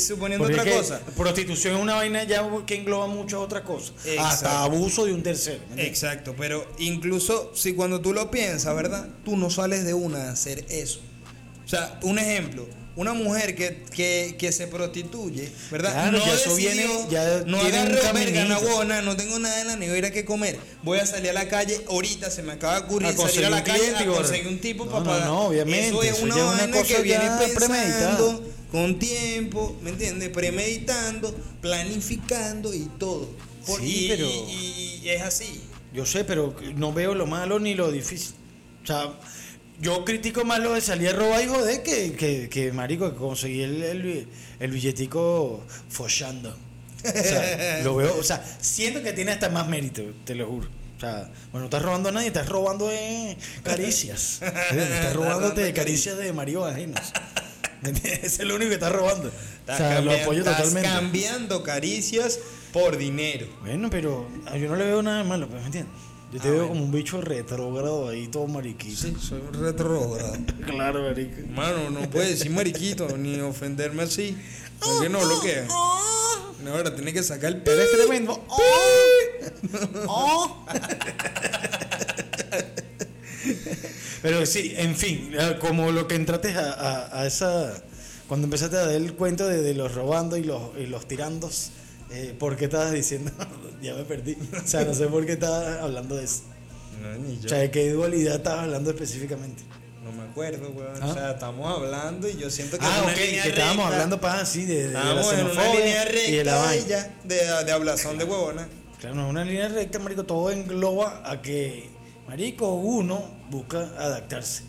Speaker 1: Suponiendo
Speaker 2: Porque
Speaker 1: otra
Speaker 2: es que
Speaker 1: cosa.
Speaker 2: Prostitución es una vaina ya que engloba muchas otras cosas. Hasta abuso de un tercero.
Speaker 1: Exacto, pero incluso si cuando tú lo piensas, ¿verdad? Tú no sales de una a hacer eso. O sea, un ejemplo, una mujer que, que, que se prostituye, ¿verdad?
Speaker 2: Claro, ya eso viene- ya
Speaker 1: no agarro verga, no tengo nada en la nevera que comer. Voy a salir a la calle, ahorita se me acaba de ocurrir
Speaker 2: A
Speaker 1: salir a la calle a conseguir un tipo
Speaker 2: No,
Speaker 1: para
Speaker 2: no,
Speaker 1: pagar.
Speaker 2: no, obviamente,
Speaker 1: Eso es una
Speaker 2: cosa
Speaker 1: que viene pensando con tiempo, ¿me entiendes? Premeditando, planificando y todo. Por-
Speaker 2: Sí,
Speaker 1: y-
Speaker 2: pero-
Speaker 1: y- y es así.
Speaker 2: Yo sé, pero no veo lo malo ni lo difícil. O sea, yo critico más lo de salir a robar y joder que, que, que marico, que conseguí el, el, el billetico follando. O sea, [laughs] lo veo, o sea, siento que tiene hasta más mérito, te lo juro. O sea, bueno, no estás robando a nadie, estás robando [laughs] eh, caricias. Estás robándote caricias de marido ajenos. Es lo único que estás robando. O sea, lo apoyo
Speaker 1: estás
Speaker 2: totalmente.
Speaker 1: cambiando caricias por dinero.
Speaker 2: Bueno, pero ah, yo no le veo nada de malo, pues, ¿me entiendes? Yo te
Speaker 1: Ah,
Speaker 2: veo
Speaker 1: bueno.
Speaker 2: como un bicho retrógrado ahí, todo mariquito.
Speaker 1: soy un retrógrado. [laughs]
Speaker 2: Claro, marico.
Speaker 1: Mano, no puedes decir mariquito ni ofenderme así. Porque no lo que. No, ahora tiene que sacar el pelo.
Speaker 2: Eres tremendo. Oh. [laughs] Pero sí, en fin, eh, como lo que entraste a, a- a esa. Cuando empezaste a dar el cuento de, de los robando y los, y los tirandos, eh, ¿por qué estabas diciendo? [laughs] ya me perdí. O sea, no sé por qué estabas hablando de eso.
Speaker 1: No, ni
Speaker 2: O
Speaker 1: yo.
Speaker 2: sea, ¿de qué dualidad estabas hablando específicamente?
Speaker 1: No me acuerdo, weón.
Speaker 2: ¿Ah?
Speaker 1: O sea, estamos hablando y yo siento que.
Speaker 2: Ah, ok, que estábamos
Speaker 1: recta.
Speaker 2: hablando para así de, de la
Speaker 1: Estábamos en una línea recta
Speaker 2: y de la vaina.
Speaker 1: y ya, de, de hablazón de huevona.
Speaker 2: Claro, no es una línea recta, marico, todo engloba a que, marico, uno busca adaptarse se-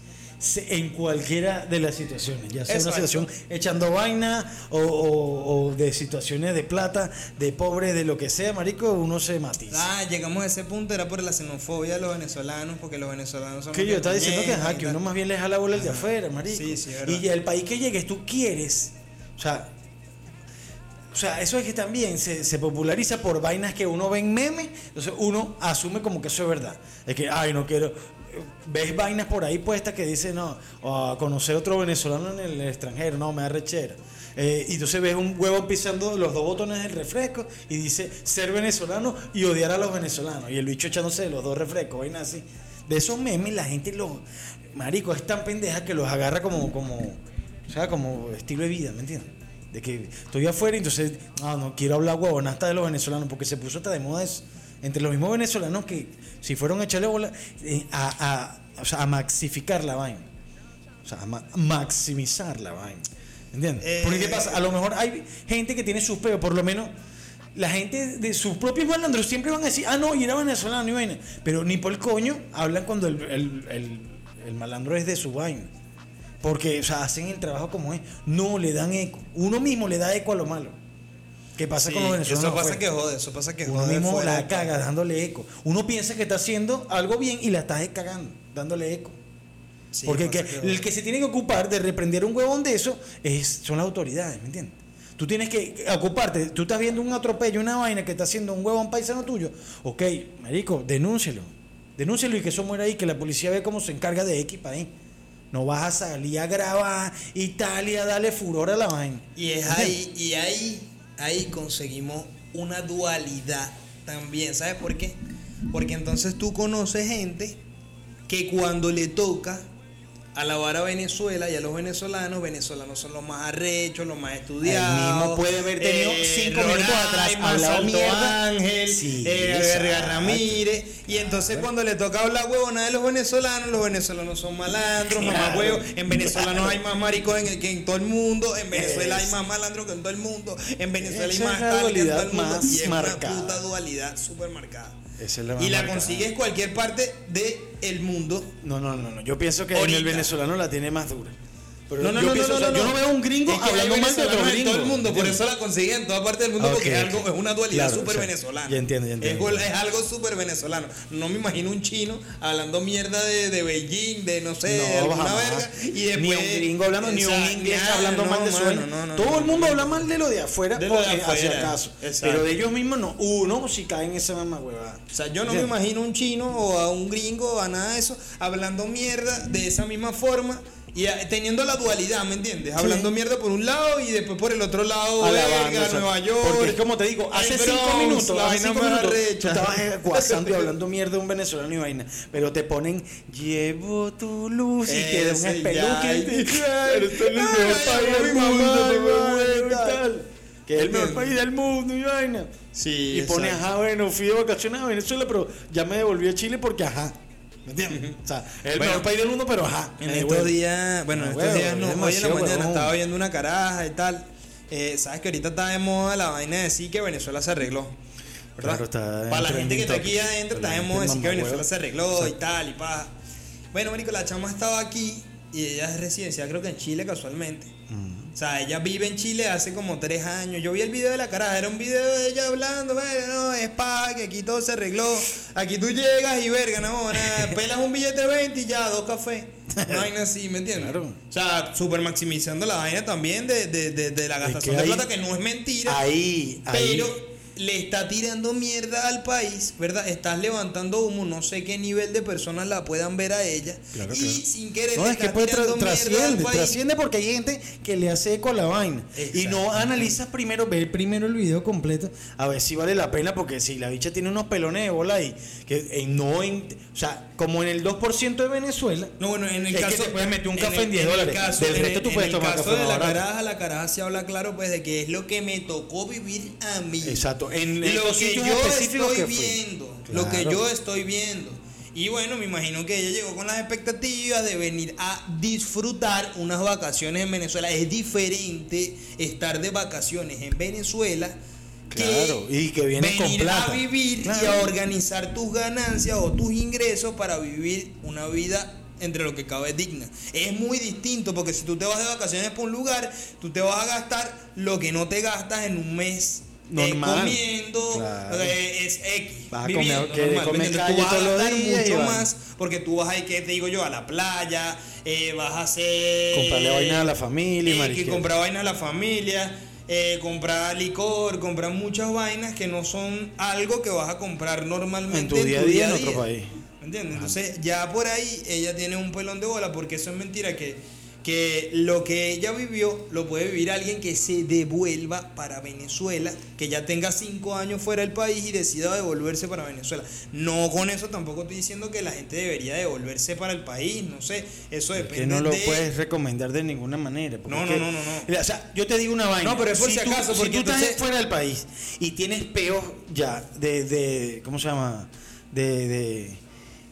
Speaker 2: en cualquiera de las situaciones, ya sea
Speaker 1: Exacto.
Speaker 2: una situación echando vaina o, o- o de situaciones de plata, de pobre, de lo que sea, marico, uno se matiza.
Speaker 1: Ah, llegamos a ese punto, era por la xenofobia de los venezolanos, porque los venezolanos son.
Speaker 2: que yo estaba diciendo que, ajá, que uno más bien le jala bola el de afuera, marico.
Speaker 1: Sí, sí,
Speaker 2: y el país que llegues, tú quieres, o sea, o sea, eso es que también se, se populariza por vainas que uno ve en memes, entonces uno asume como que eso es verdad. Es que, ay, no quiero. Ves vainas por ahí puestas que dicen, no, o a conocer otro venezolano en el extranjero, no, me da rechera. Eh, y entonces ves un huevo pisando los dos botones del refresco y dice ser venezolano y odiar a los venezolanos. Y el bicho echándose de los dos refrescos, vaina así. De esos memes la gente los... Marico, es tan pendeja que los agarra como, como, o sea, como estilo de vida, ¿me entiendes? De que estoy afuera y entonces, no, no quiero hablar huevonasta de los venezolanos porque se puso hasta de moda eso. Entre los mismos venezolanos que si fueron a echarle bola eh, a, a, o sea, a maxificar la vaina. O sea, a ma- maximizar la vaina. ¿Entiendes?
Speaker 1: Eh,
Speaker 2: Porque ¿qué pasa? A lo mejor hay gente que tiene sus peos, por lo menos la gente de sus propios malandros siempre van a decir, ah, no, y era venezolano y vaina. Pero ni por el coño hablan cuando el, el- el- el malandro es de su vaina. Porque, o sea, hacen el trabajo como es. No le dan eco. Uno mismo le da eco a lo malo. ¿Qué pasa
Speaker 1: Sí,
Speaker 2: con los venezolanos?
Speaker 1: eso pasa
Speaker 2: afuera?
Speaker 1: que jode, eso pasa que
Speaker 2: Uno
Speaker 1: jode.
Speaker 2: mismo
Speaker 1: fuera
Speaker 2: la caga dándole eco. Uno piensa que está haciendo algo bien y la estás cagando, dándole eco.
Speaker 1: Sí,
Speaker 2: Porque que-
Speaker 1: que
Speaker 2: el que se tiene que ocupar de reprender un huevón de eso es, son las autoridades, ¿me entiendes? Tú tienes que ocuparte, tú estás viendo un atropello, una vaina que está haciendo un huevón paisano tuyo. Ok, marico, denúncielo. Denúncielo y que eso muera ahí, que la policía ve cómo se encarga de X para ahí. No vas a salir a grabar y tal y a darle furor a la vaina.
Speaker 1: Y es ahí, y ahí, ahí conseguimos una dualidad también. ¿Sabes por qué? Porque entonces tú conoces gente que cuando le toca alabar a Venezuela y a los venezolanos, venezolanos son los más arrechos, los más estudiados.
Speaker 2: El mismo puede haber tenido cinco minutos atrás hablado mierda.
Speaker 1: Ángel,
Speaker 2: Sí,
Speaker 1: eh, Ramírez. Y entonces cuando le toca hablar huevona de los venezolanos, los venezolanos son malandros, mamá
Speaker 2: Claro.
Speaker 1: huevo. En Venezuela no hay más maricos en el- que en todo el mundo. En Venezuela hay más malandros que en todo el mundo. En Venezuela hay más tal que en todo
Speaker 2: dualidad
Speaker 1: el mundo.
Speaker 2: más
Speaker 1: y es
Speaker 2: marcada.
Speaker 1: una puta dualidad súper marcada.
Speaker 2: Esa es la
Speaker 1: Y la consigues cualquier parte del mundo.
Speaker 2: No, no, no, no. Yo pienso que en el venezolano la tiene más dura. Pero
Speaker 1: No, no,
Speaker 2: yo
Speaker 1: no,
Speaker 2: pienso,
Speaker 1: no,
Speaker 2: o sea,
Speaker 1: no,
Speaker 2: yo
Speaker 1: no.
Speaker 2: veo un gringo
Speaker 1: Es que hay
Speaker 2: hablando mal de otro gringo.
Speaker 1: en todo el mundo, por eso la consigue en toda parte del mundo
Speaker 2: Ah,
Speaker 1: porque es, algo, es una dualidad
Speaker 2: Claro,
Speaker 1: súper
Speaker 2: o sea,
Speaker 1: venezolana.
Speaker 2: ya entiendo, ya entiendo.
Speaker 1: Es, es algo súper venezolano. No me imagino un chino hablando mierda de, de Beijing, de no sé, de alguna verga. Y después,
Speaker 2: ni un gringo hablando, ni un inglés hablando mal de su Todo el mundo habla mal de lo de afuera,
Speaker 1: De lo de
Speaker 2: porque, hacia
Speaker 1: afuera,
Speaker 2: acaso. Pero de ellos mismos no. Uno si cae en esa mamá huevada.
Speaker 1: O sea, yo no me imagino un chino o a un gringo o a nada de eso hablando mierda de esa misma forma y a- teniendo la dualidad, ¿me entiendes? Hablando mierda por un lado y después por el otro lado, verga,
Speaker 2: sea,
Speaker 1: Nueva York.
Speaker 2: Porque es como te digo, hace cinco minutos,
Speaker 1: la
Speaker 2: hace
Speaker 1: vaina
Speaker 2: cinco
Speaker 1: más
Speaker 2: minutos, tú
Speaker 1: arrecha.
Speaker 2: estabas eh, guasando y [laughs] hablando mierda de un venezolano y vaina. Pero te ponen, llevo tu luz y te da un espeluque te
Speaker 1: ya.
Speaker 2: Eres el mejor país del. Que es el mejor país del mundo y vaina.
Speaker 1: Sí,
Speaker 2: Y pone,
Speaker 1: exacto.
Speaker 2: ajá, bueno, fui de vacaciones a Venezuela, pero ya me devolví a Chile porque ajá. ¿Me entiendes? O sea, es [laughs] el
Speaker 1: Bueno,
Speaker 2: mejor país del mundo, pero ajá.
Speaker 1: En estos días, bueno, en
Speaker 2: Ah,
Speaker 1: estos días no, hoy en la mañana estaba viendo una caraja y tal. Eh, Sabes que ahorita está de moda la vaina de decir que Venezuela se arregló. ¿Verdad?
Speaker 2: Claro, está
Speaker 1: Para la gente que está aquí adentro está de moda decir que. Venezuela se arregló y tal y paja. Bueno, marico, la chama estaba aquí y ella es residencial creo que en Chile casualmente.
Speaker 2: Mm.
Speaker 1: O sea, ella vive en Chile hace como tres años. Yo vi el video de la caraja, era un video de ella hablando, bueno, no, es paja, que aquí todo se arregló. Aquí tú llegas y verga, no, nada, pelas un billete de 20 y ya, dos cafés. [laughs] Vaina así, ¿me entiendes?
Speaker 2: Claro.
Speaker 1: O sea, super maximizando la vaina también de, de, de, de la gastación
Speaker 2: que
Speaker 1: de plata, que no es mentira.
Speaker 2: Ahí, ahí.
Speaker 1: Pero le está tirando mierda al país, ¿verdad? Estás levantando humo, no sé qué nivel de personas la puedan ver a ella.
Speaker 2: Claro,
Speaker 1: y
Speaker 2: claro.
Speaker 1: sin querer
Speaker 2: No,
Speaker 1: le
Speaker 2: es que puede tra- trasciende, trasciende porque hay gente que le hace eco a la vaina. Y no analizas primero, ve primero el video completo, a ver si vale la pena, porque si la bicha tiene unos pelones de bola ahí, que eh, no, o sea, como en el 2% de Venezuela,
Speaker 1: No, bueno, en el
Speaker 2: Es que
Speaker 1: caso.
Speaker 2: te puedes meter un café en
Speaker 1: el-
Speaker 2: 10
Speaker 1: el
Speaker 2: dólares.
Speaker 1: caso-
Speaker 2: Del
Speaker 1: en
Speaker 2: resto tú puedes
Speaker 1: en el
Speaker 2: tomar
Speaker 1: caso de la caraja, la caraja se habla claro, pues, de que es lo que me tocó vivir a mí.
Speaker 2: Exacto, en
Speaker 1: lo que yo estoy
Speaker 2: que
Speaker 1: viendo. Lo que yo estoy viendo. Y bueno, me imagino que ella llegó con las expectativas de venir a disfrutar unas vacaciones en Venezuela. Es diferente estar de vacaciones en Venezuela.
Speaker 2: Claro, y que vienes con
Speaker 1: venir
Speaker 2: plata.
Speaker 1: a vivir y a organizar tus ganancias o tus ingresos para vivir una vida entre lo que cabe digna. Es muy distinto porque si tú te vas de vacaciones por un lugar, tú te vas a gastar lo que no te gastas en un mes. eh,
Speaker 2: Normal.
Speaker 1: comiendo
Speaker 2: Claro.
Speaker 1: eh, es X
Speaker 2: Vas a
Speaker 1: viviendo,
Speaker 2: comer-
Speaker 1: normal,
Speaker 2: comes
Speaker 1: ¿me entiendes?
Speaker 2: calle
Speaker 1: tú vas a gastar mucho
Speaker 2: vaina.
Speaker 1: más porque tú vas a ir que te digo yo a la playa eh, vas a hacer
Speaker 2: Comprarle vainas a la familia y
Speaker 1: eh, que comprar vainas a la familia eh, comprar licor, comprar muchas vainas que no son algo que vas a comprar normalmente
Speaker 2: En tu día a día en otro país.
Speaker 1: ¿Me entiendes? Entonces, ya por ahí ella tiene un pelón de bola porque eso es mentira que que lo que ella vivió lo puede vivir alguien que se devuelva para Venezuela, que ya tenga cinco años fuera del país y decida devolverse para Venezuela. No con eso tampoco estoy diciendo que la gente debería devolverse para el país, no sé, eso depende.
Speaker 2: Que no lo
Speaker 1: de-
Speaker 2: puedes recomendar de ninguna manera.
Speaker 1: No, no, no, no, no.
Speaker 2: O sea, yo te digo una vaina.
Speaker 1: No, pero es por si acaso,
Speaker 2: Si
Speaker 1: porque
Speaker 2: tú estás fuera del país y tienes peos ya de, de ¿cómo se llama? De, de,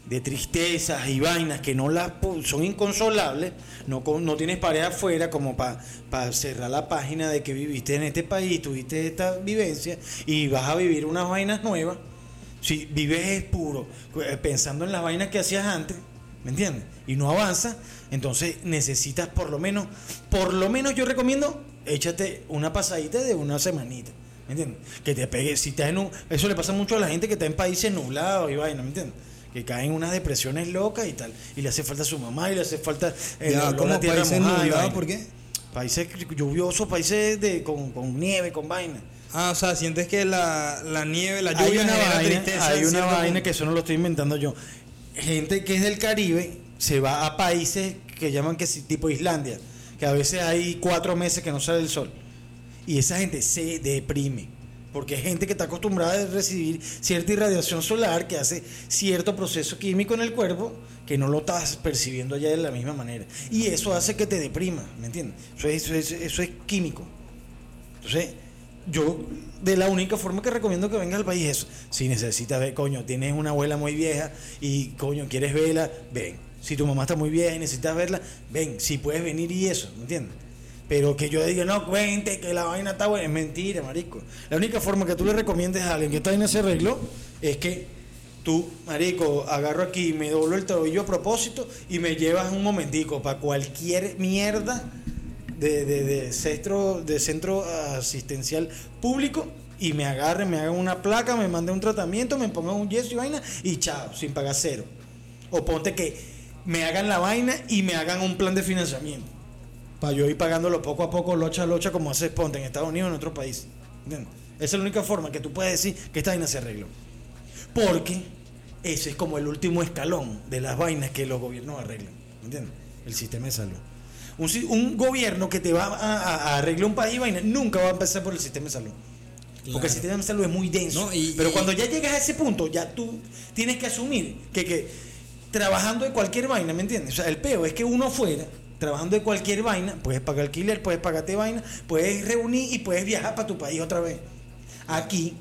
Speaker 2: de tristezas y vainas que no las son inconsolables, no, no tienes pareja afuera como para cerrar la página de que viviste en este país, tuviste esta vivencia y vas a vivir unas vainas nuevas. Si vives es puro, eh, pensando en las vainas que hacías antes, ¿me entiendes? Y no avanzas, entonces necesitas por lo menos, por lo menos yo recomiendo, échate una pasadita de una semanita, ¿me entiendes? Que te pegue, si estás en un, eso le pasa mucho a la gente que está en países nublados y vaina, ¿me entiendes? Que caen en unas depresiones locas y tal, y le hace falta a su mamá y le hace falta el
Speaker 1: Ya,
Speaker 2: olor a
Speaker 1: ¿cómo
Speaker 2: tierra
Speaker 1: países
Speaker 2: mojada. Países lluviosos, países de, con, con nieve, con vaina.
Speaker 1: Ah, o sea, sientes que la, la nieve, la
Speaker 2: hay
Speaker 1: lluvia
Speaker 2: una
Speaker 1: genera
Speaker 2: vaina,
Speaker 1: tristeza.
Speaker 2: hay una vaina que eso no lo estoy inventando yo. Gente que es del Caribe se va a países que llaman que tipo Islandia, que a veces hay cuatro meses que no sale el sol. Y esa gente se deprime. Porque es gente que está acostumbrada a recibir cierta irradiación solar que hace cierto proceso químico en el cuerpo que no lo estás percibiendo allá de la misma manera. Y eso hace que te deprima, ¿me entiendes? Eso es, eso es, químico. Entonces, yo de la única forma que recomiendo que vengas al país es. Si necesitas ver, coño, tienes una abuela muy vieja y coño, quieres verla, ven. Si tu mamá está muy vieja y necesitas verla, ven. Si puedes venir y eso, ¿me entiendes? Pero que yo diga, no, cuente que la vaina está buena, es mentira, marico. La única forma que tú le recomiendes a alguien que está en ese arreglo es que tú, marico, agarro aquí, me doblo el tobillo a propósito y me llevas un momentico para cualquier mierda de, de, de centro, de centro asistencial público y me agarren, me hagan una placa, me manden un tratamiento, me pongan un yeso y vaina y chao, sin pagar cero. O ponte que me hagan la vaina y me hagan un plan de financiamiento. Para yo ir pagándolo poco a poco, locha a locha, como hace Ponte en Estados Unidos o en otro país. ¿Entiendes? Esa es la única forma que tú puedes decir que esta vaina se arregló. Porque ese es como el último escalón de las vainas que los gobiernos arreglan. ¿Entiendes? El sistema de salud. Un, un gobierno que te va a, a- a arreglar un país y vaina nunca va a empezar por el sistema de salud. Porque el sistema de salud es muy denso.
Speaker 1: No, y-
Speaker 2: pero
Speaker 1: y-
Speaker 2: cuando ya llegas a ese punto, ya tú tienes que asumir que, que trabajando de cualquier vaina, ¿me entiendes? O sea, el peo es que uno fuera, trabajando de cualquier vaina, puedes pagar alquiler, puedes pagarte vaina, puedes reunir y puedes viajar para tu país otra vez. Aquí,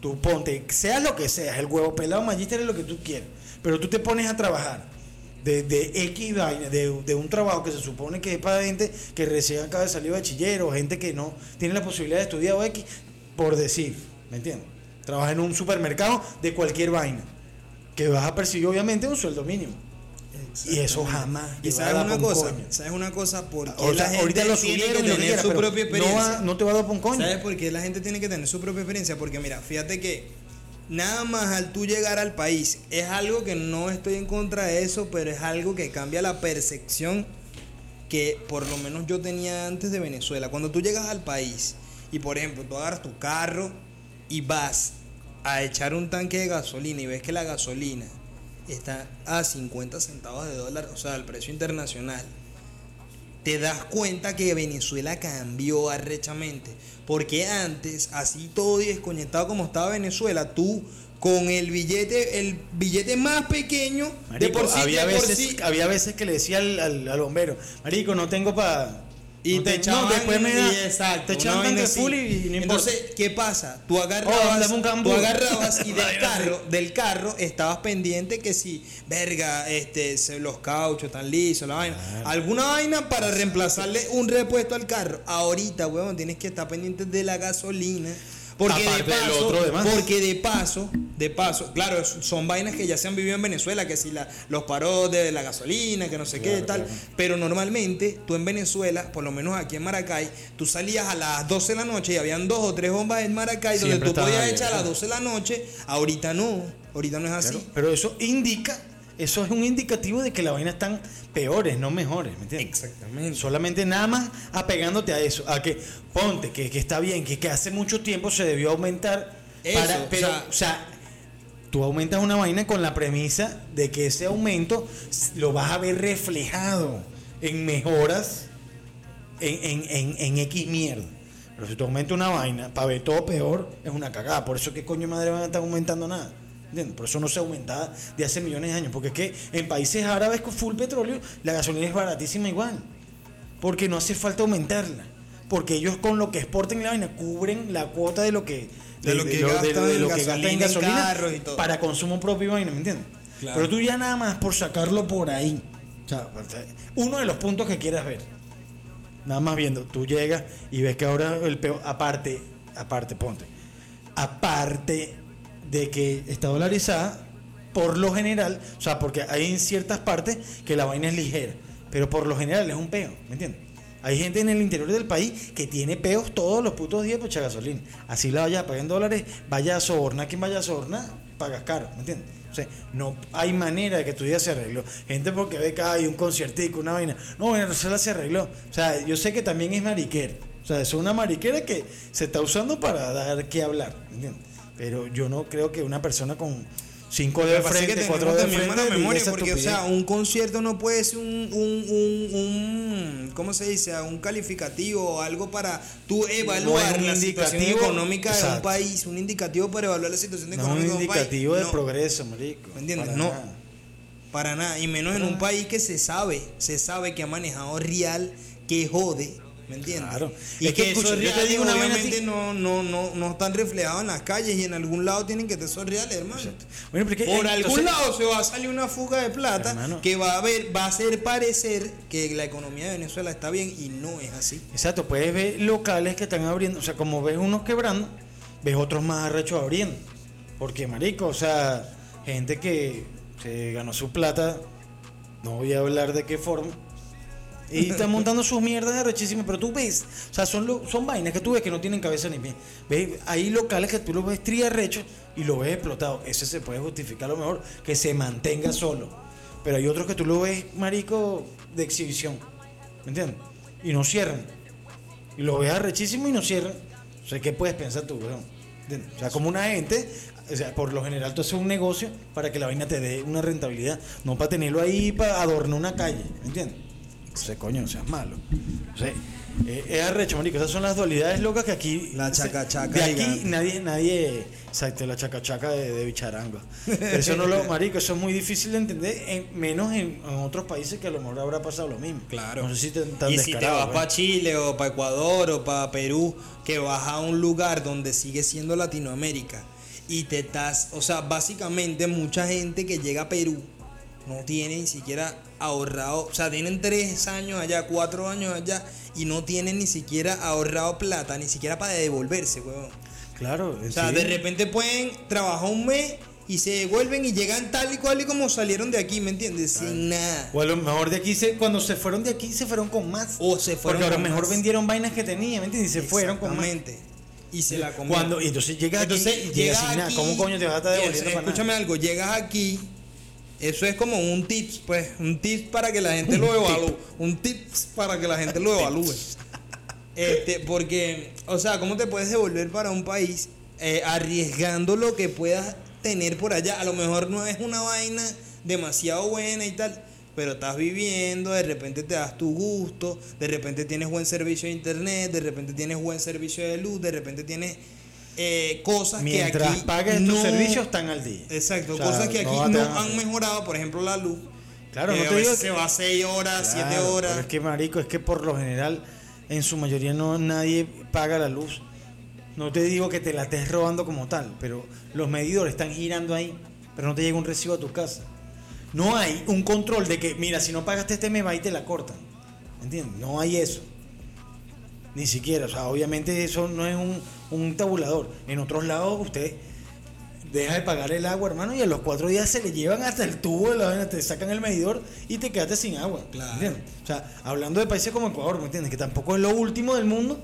Speaker 2: tú ponte, seas lo que seas, el huevo pelado, magíster lo que tú quieras, pero tú te pones a trabajar de, de X vaina, de, de un trabajo que se supone que es para gente que recién acaba de salir bachiller o gente que no tiene la posibilidad de estudiar o X, por decir, ¿me entiendes? Trabaja en un supermercado de cualquier vaina, que vas a percibir obviamente un sueldo mínimo. Y eso jamás.
Speaker 1: Y sabes una cosa,
Speaker 2: coño.
Speaker 1: sabes una cosa, porque
Speaker 2: O sea,
Speaker 1: la gente
Speaker 2: ahorita lo
Speaker 1: tiene
Speaker 2: subieron
Speaker 1: que tener su propia
Speaker 2: no,
Speaker 1: experiencia.
Speaker 2: va- no te va a dar pa' un coño.
Speaker 1: ¿Sabes por qué la gente tiene que tener su propia experiencia? Porque mira, fíjate que nada más al tú llegar al país, es algo que no estoy en contra de eso, pero es algo que cambia la percepción que por lo menos yo tenía antes de Venezuela. Cuando tú llegas al país y por ejemplo tú agarras tu carro y vas a echar un tanque de gasolina y ves que la gasolina está a 50 centavos de dólar, o sea, el precio internacional te das cuenta que Venezuela cambió arrechamente. Porque antes, así todo desconectado como estaba Venezuela, tú con el billete, el billete más pequeño de por sí,
Speaker 2: había,
Speaker 1: de por
Speaker 2: veces,
Speaker 1: sí,
Speaker 2: había veces que le decía al, al, al bombero, Marico, no tengo para.
Speaker 1: Y
Speaker 2: no
Speaker 1: te
Speaker 2: te-
Speaker 1: echaban,
Speaker 2: no, después me da,
Speaker 1: y exacto,
Speaker 2: te echaban
Speaker 1: así.
Speaker 2: full y, y no.
Speaker 1: Entonces, ¿qué pasa? Tú
Speaker 2: Oh,
Speaker 1: agarrabas, tú
Speaker 2: cambur.
Speaker 1: agarrabas y [laughs] del carro, del carro estabas pendiente que si, verga, este, los cauchos están lisos, la vaina. Alguna vaina para reemplazarle un repuesto al carro. Ahorita, weón, tienes que estar pendiente de la gasolina. Porque
Speaker 2: Aparte
Speaker 1: de paso,
Speaker 2: otro demás.
Speaker 1: porque de paso, de paso, claro, son vainas que ya se han vivido en Venezuela, que si la, los paros de la gasolina, que no sé qué, tal.
Speaker 2: claro.
Speaker 1: Pero normalmente, tú en Venezuela, por lo menos aquí en Maracay, tú salías a las 12 de la noche y habían dos o tres bombas en Maracay donde tú podías echar a las
Speaker 2: abiertas.
Speaker 1: 12 de la noche. Ahorita no, ahorita no es así.
Speaker 2: Claro, pero eso indica, eso es un indicativo de que las vainas están peores, no mejores, ¿me entiendes?
Speaker 1: Exactamente.
Speaker 2: Solamente nada más apegándote a eso, a que ponte, que, que está bien, que, que hace mucho tiempo se debió aumentar.
Speaker 1: Eso,
Speaker 2: para,
Speaker 1: o
Speaker 2: pero,
Speaker 1: sea-
Speaker 2: o sea, tú aumentas una vaina con la premisa de que ese aumento lo vas a ver reflejado en mejoras en, en, en, en X mierda. Pero si tú aumentas una vaina para ver todo peor, es una cagada. Por eso, ¿qué coño madre van a estar aumentando nada? ¿Entiendes? Por eso no se aumentaba de hace millones de años. Porque es que en países árabes con full petróleo, la gasolina es baratísima igual. Porque no hace falta aumentarla. Porque ellos con lo que exporten la vaina cubren la cuota de lo que,
Speaker 1: De lo que gastan
Speaker 2: de
Speaker 1: en
Speaker 2: lo que gastan en
Speaker 1: gasolina, en
Speaker 2: gasolina
Speaker 1: carros y todo.
Speaker 2: para consumo propio y vaina, ¿me entiendes?
Speaker 1: Claro.
Speaker 2: Pero tú ya nada más por sacarlo por ahí. O sea, uno de los puntos que quieras ver. Nada más viendo, tú llegas y ves que ahora el peor, aparte, aparte, ponte, aparte de que está dolarizada, por lo general, o sea, porque hay en ciertas partes que la vaina es ligera, pero por lo general es un peo, ¿me entiendes? Hay gente en el interior del país que tiene peos todos los putos días por gasolina. Así la vaya a pagar en dólares, vaya a sobornar quien vaya a sobornar, pagas caro, ¿me entiendes? O sea, no hay manera de que tu día se arregló. Gente porque ve que hay un conciertico, una vaina. No, Venezuela se arregló. O sea, yo sé que también es mariquera. O sea, es una mariquera que se está usando para dar que hablar, ¿me entiendes? Pero yo no creo que una persona con cinco
Speaker 1: es
Speaker 2: frente,
Speaker 1: que
Speaker 2: cuatro
Speaker 1: también
Speaker 2: frente,
Speaker 1: mala memoria porque, o sea, un concierto no puede ser un, un, un, un ¿cómo se dice? Un calificativo o algo para tú evaluar
Speaker 2: un
Speaker 1: la situación económica de un
Speaker 2: exacto.
Speaker 1: país, un indicativo para evaluar la situación
Speaker 2: no
Speaker 1: económica
Speaker 2: un
Speaker 1: de un país.
Speaker 2: indicativo de
Speaker 1: No,
Speaker 2: progreso, marico.
Speaker 1: ¿Me entiendes?
Speaker 2: Para
Speaker 1: No.
Speaker 2: nada.
Speaker 1: Para nada, y menos en un país que se sabe, se sabe que ha manejado real, que jode, ¿me entiendes?
Speaker 2: Claro.
Speaker 1: Y
Speaker 2: Es
Speaker 1: que,
Speaker 2: que,
Speaker 1: esos
Speaker 2: yo te digo una
Speaker 1: obviamente no, no, no, no están reflejados en las calles y en algún lado tienen que estar esos reales, hermano.
Speaker 2: Bueno, pero es que,
Speaker 1: Por
Speaker 2: eh,
Speaker 1: algún
Speaker 2: entonces-
Speaker 1: lado se va a salir una fuga de plata
Speaker 2: Hermano.
Speaker 1: que va a ver, va a hacer parecer que la economía de Venezuela está bien y no es así.
Speaker 2: Exacto, puedes ver locales que están abriendo, o sea, como ves unos quebrando, ves otros más arrechos abriendo. Porque, marico, o sea, gente que se ganó su plata, no voy a hablar de qué forma, y están montando sus mierdas arrechísimas, pero tú ves, o sea, son, lo- son vainas que tú ves que no tienen cabeza ni pie. Ves, hay locales que tú los ves triarrechos y lo ves explotado. Ese se puede justificar a lo mejor que se mantenga solo. Pero hay otros que tú lo ves, marico, de exhibición. ¿Me entiendes? Y no cierran. Y lo ves arrechísimo y no cierran. O sea, ¿qué puedes pensar tú, weón? O sea, como una gente, o sea, por lo general tú haces un negocio para que la vaina te dé una rentabilidad, no para tenerlo ahí para adornar una calle, ¿me entiendes? Sea, coño, no seas malo. Sea, eh, es arrecho, marico. Esas son las dualidades locas que aquí.
Speaker 1: La chacachaca
Speaker 2: De aquí
Speaker 1: gigante.
Speaker 2: nadie, nadie. Exacto, la chacachaca de, de bicharango. Pero eso no lo, [laughs] marico, eso es muy difícil de entender, en- menos en, en otros países que a lo mejor habrá pasado lo mismo.
Speaker 1: Claro.
Speaker 2: No sé si te, tan
Speaker 1: y si te vas
Speaker 2: ¿eh?
Speaker 1: para Chile o para Ecuador o para Perú, que vas a un lugar donde sigue siendo Latinoamérica y te estás, o sea, básicamente mucha gente que llega a Perú no tiene ni siquiera ahorrado, o sea, tienen tres años allá, cuatro años allá y no tienen ni siquiera ahorrado plata, ni siquiera para devolverse, weón.
Speaker 2: Claro,
Speaker 1: O sea,
Speaker 2: sí.
Speaker 1: de repente pueden trabajar un mes y se devuelven y llegan tal y cual y como salieron de aquí, ¿me entiendes? Sin nada.
Speaker 2: O a lo mejor de aquí, se, cuando se fueron de aquí, se fueron con más.
Speaker 1: O se fueron
Speaker 2: Porque a lo mejor
Speaker 1: más.
Speaker 2: vendieron vainas que tenían, ¿me entiendes? Y se fueron con más.
Speaker 1: Y se la comieron.
Speaker 2: Cuando, y entonces llegas
Speaker 1: Entonces,
Speaker 2: llegas
Speaker 1: llegas
Speaker 2: sin nada. ¿Cómo coño te vas a estar devolviendo
Speaker 1: es-
Speaker 2: para nada?
Speaker 1: Escúchame algo, llegas aquí, eso es como un tips, pues, un tips para que la gente lo evalúe. Un tips para que la gente lo evalúe. Este, porque, o sea, ¿cómo te puedes devolver para un país eh, arriesgando lo que puedas tener por allá? A lo mejor no es una vaina demasiado buena y tal, pero estás viviendo, de repente te das tu gusto, de repente tienes buen servicio de internet, de repente tienes buen servicio de luz, de repente tienes eh, cosas
Speaker 2: Mientras
Speaker 1: que aquí
Speaker 2: pagues tus
Speaker 1: no-
Speaker 2: servicios, están al día.
Speaker 1: Exacto,
Speaker 2: O sea,
Speaker 1: cosas que aquí
Speaker 2: no
Speaker 1: no,
Speaker 2: a
Speaker 1: han mejorado, por ejemplo la luz.
Speaker 2: Claro, no
Speaker 1: a
Speaker 2: te digo
Speaker 1: veces
Speaker 2: que-
Speaker 1: se va a 6 horas, 7
Speaker 2: Claro,
Speaker 1: horas.
Speaker 2: Pero es que, marico, es que por lo general, en su mayoría no nadie paga la luz. No te digo que te la estés robando como tal, pero los medidores están girando ahí, pero no te llega un recibo a tu casa. No hay un control de que, mira, si no pagaste este mes va y te la cortan. ¿Entiendes? No hay eso. Ni siquiera, o sea, obviamente eso no es un, un tabulador. En otros lados usted deja de pagar el agua, hermano, y a los cuatro días se le llevan hasta el tubo de la vaina, te sacan el medidor y te quedaste sin agua.
Speaker 1: Claro.
Speaker 2: ¿entiendes? O sea, hablando de países como Ecuador, ¿me entiendes? Que tampoco es lo último del mundo,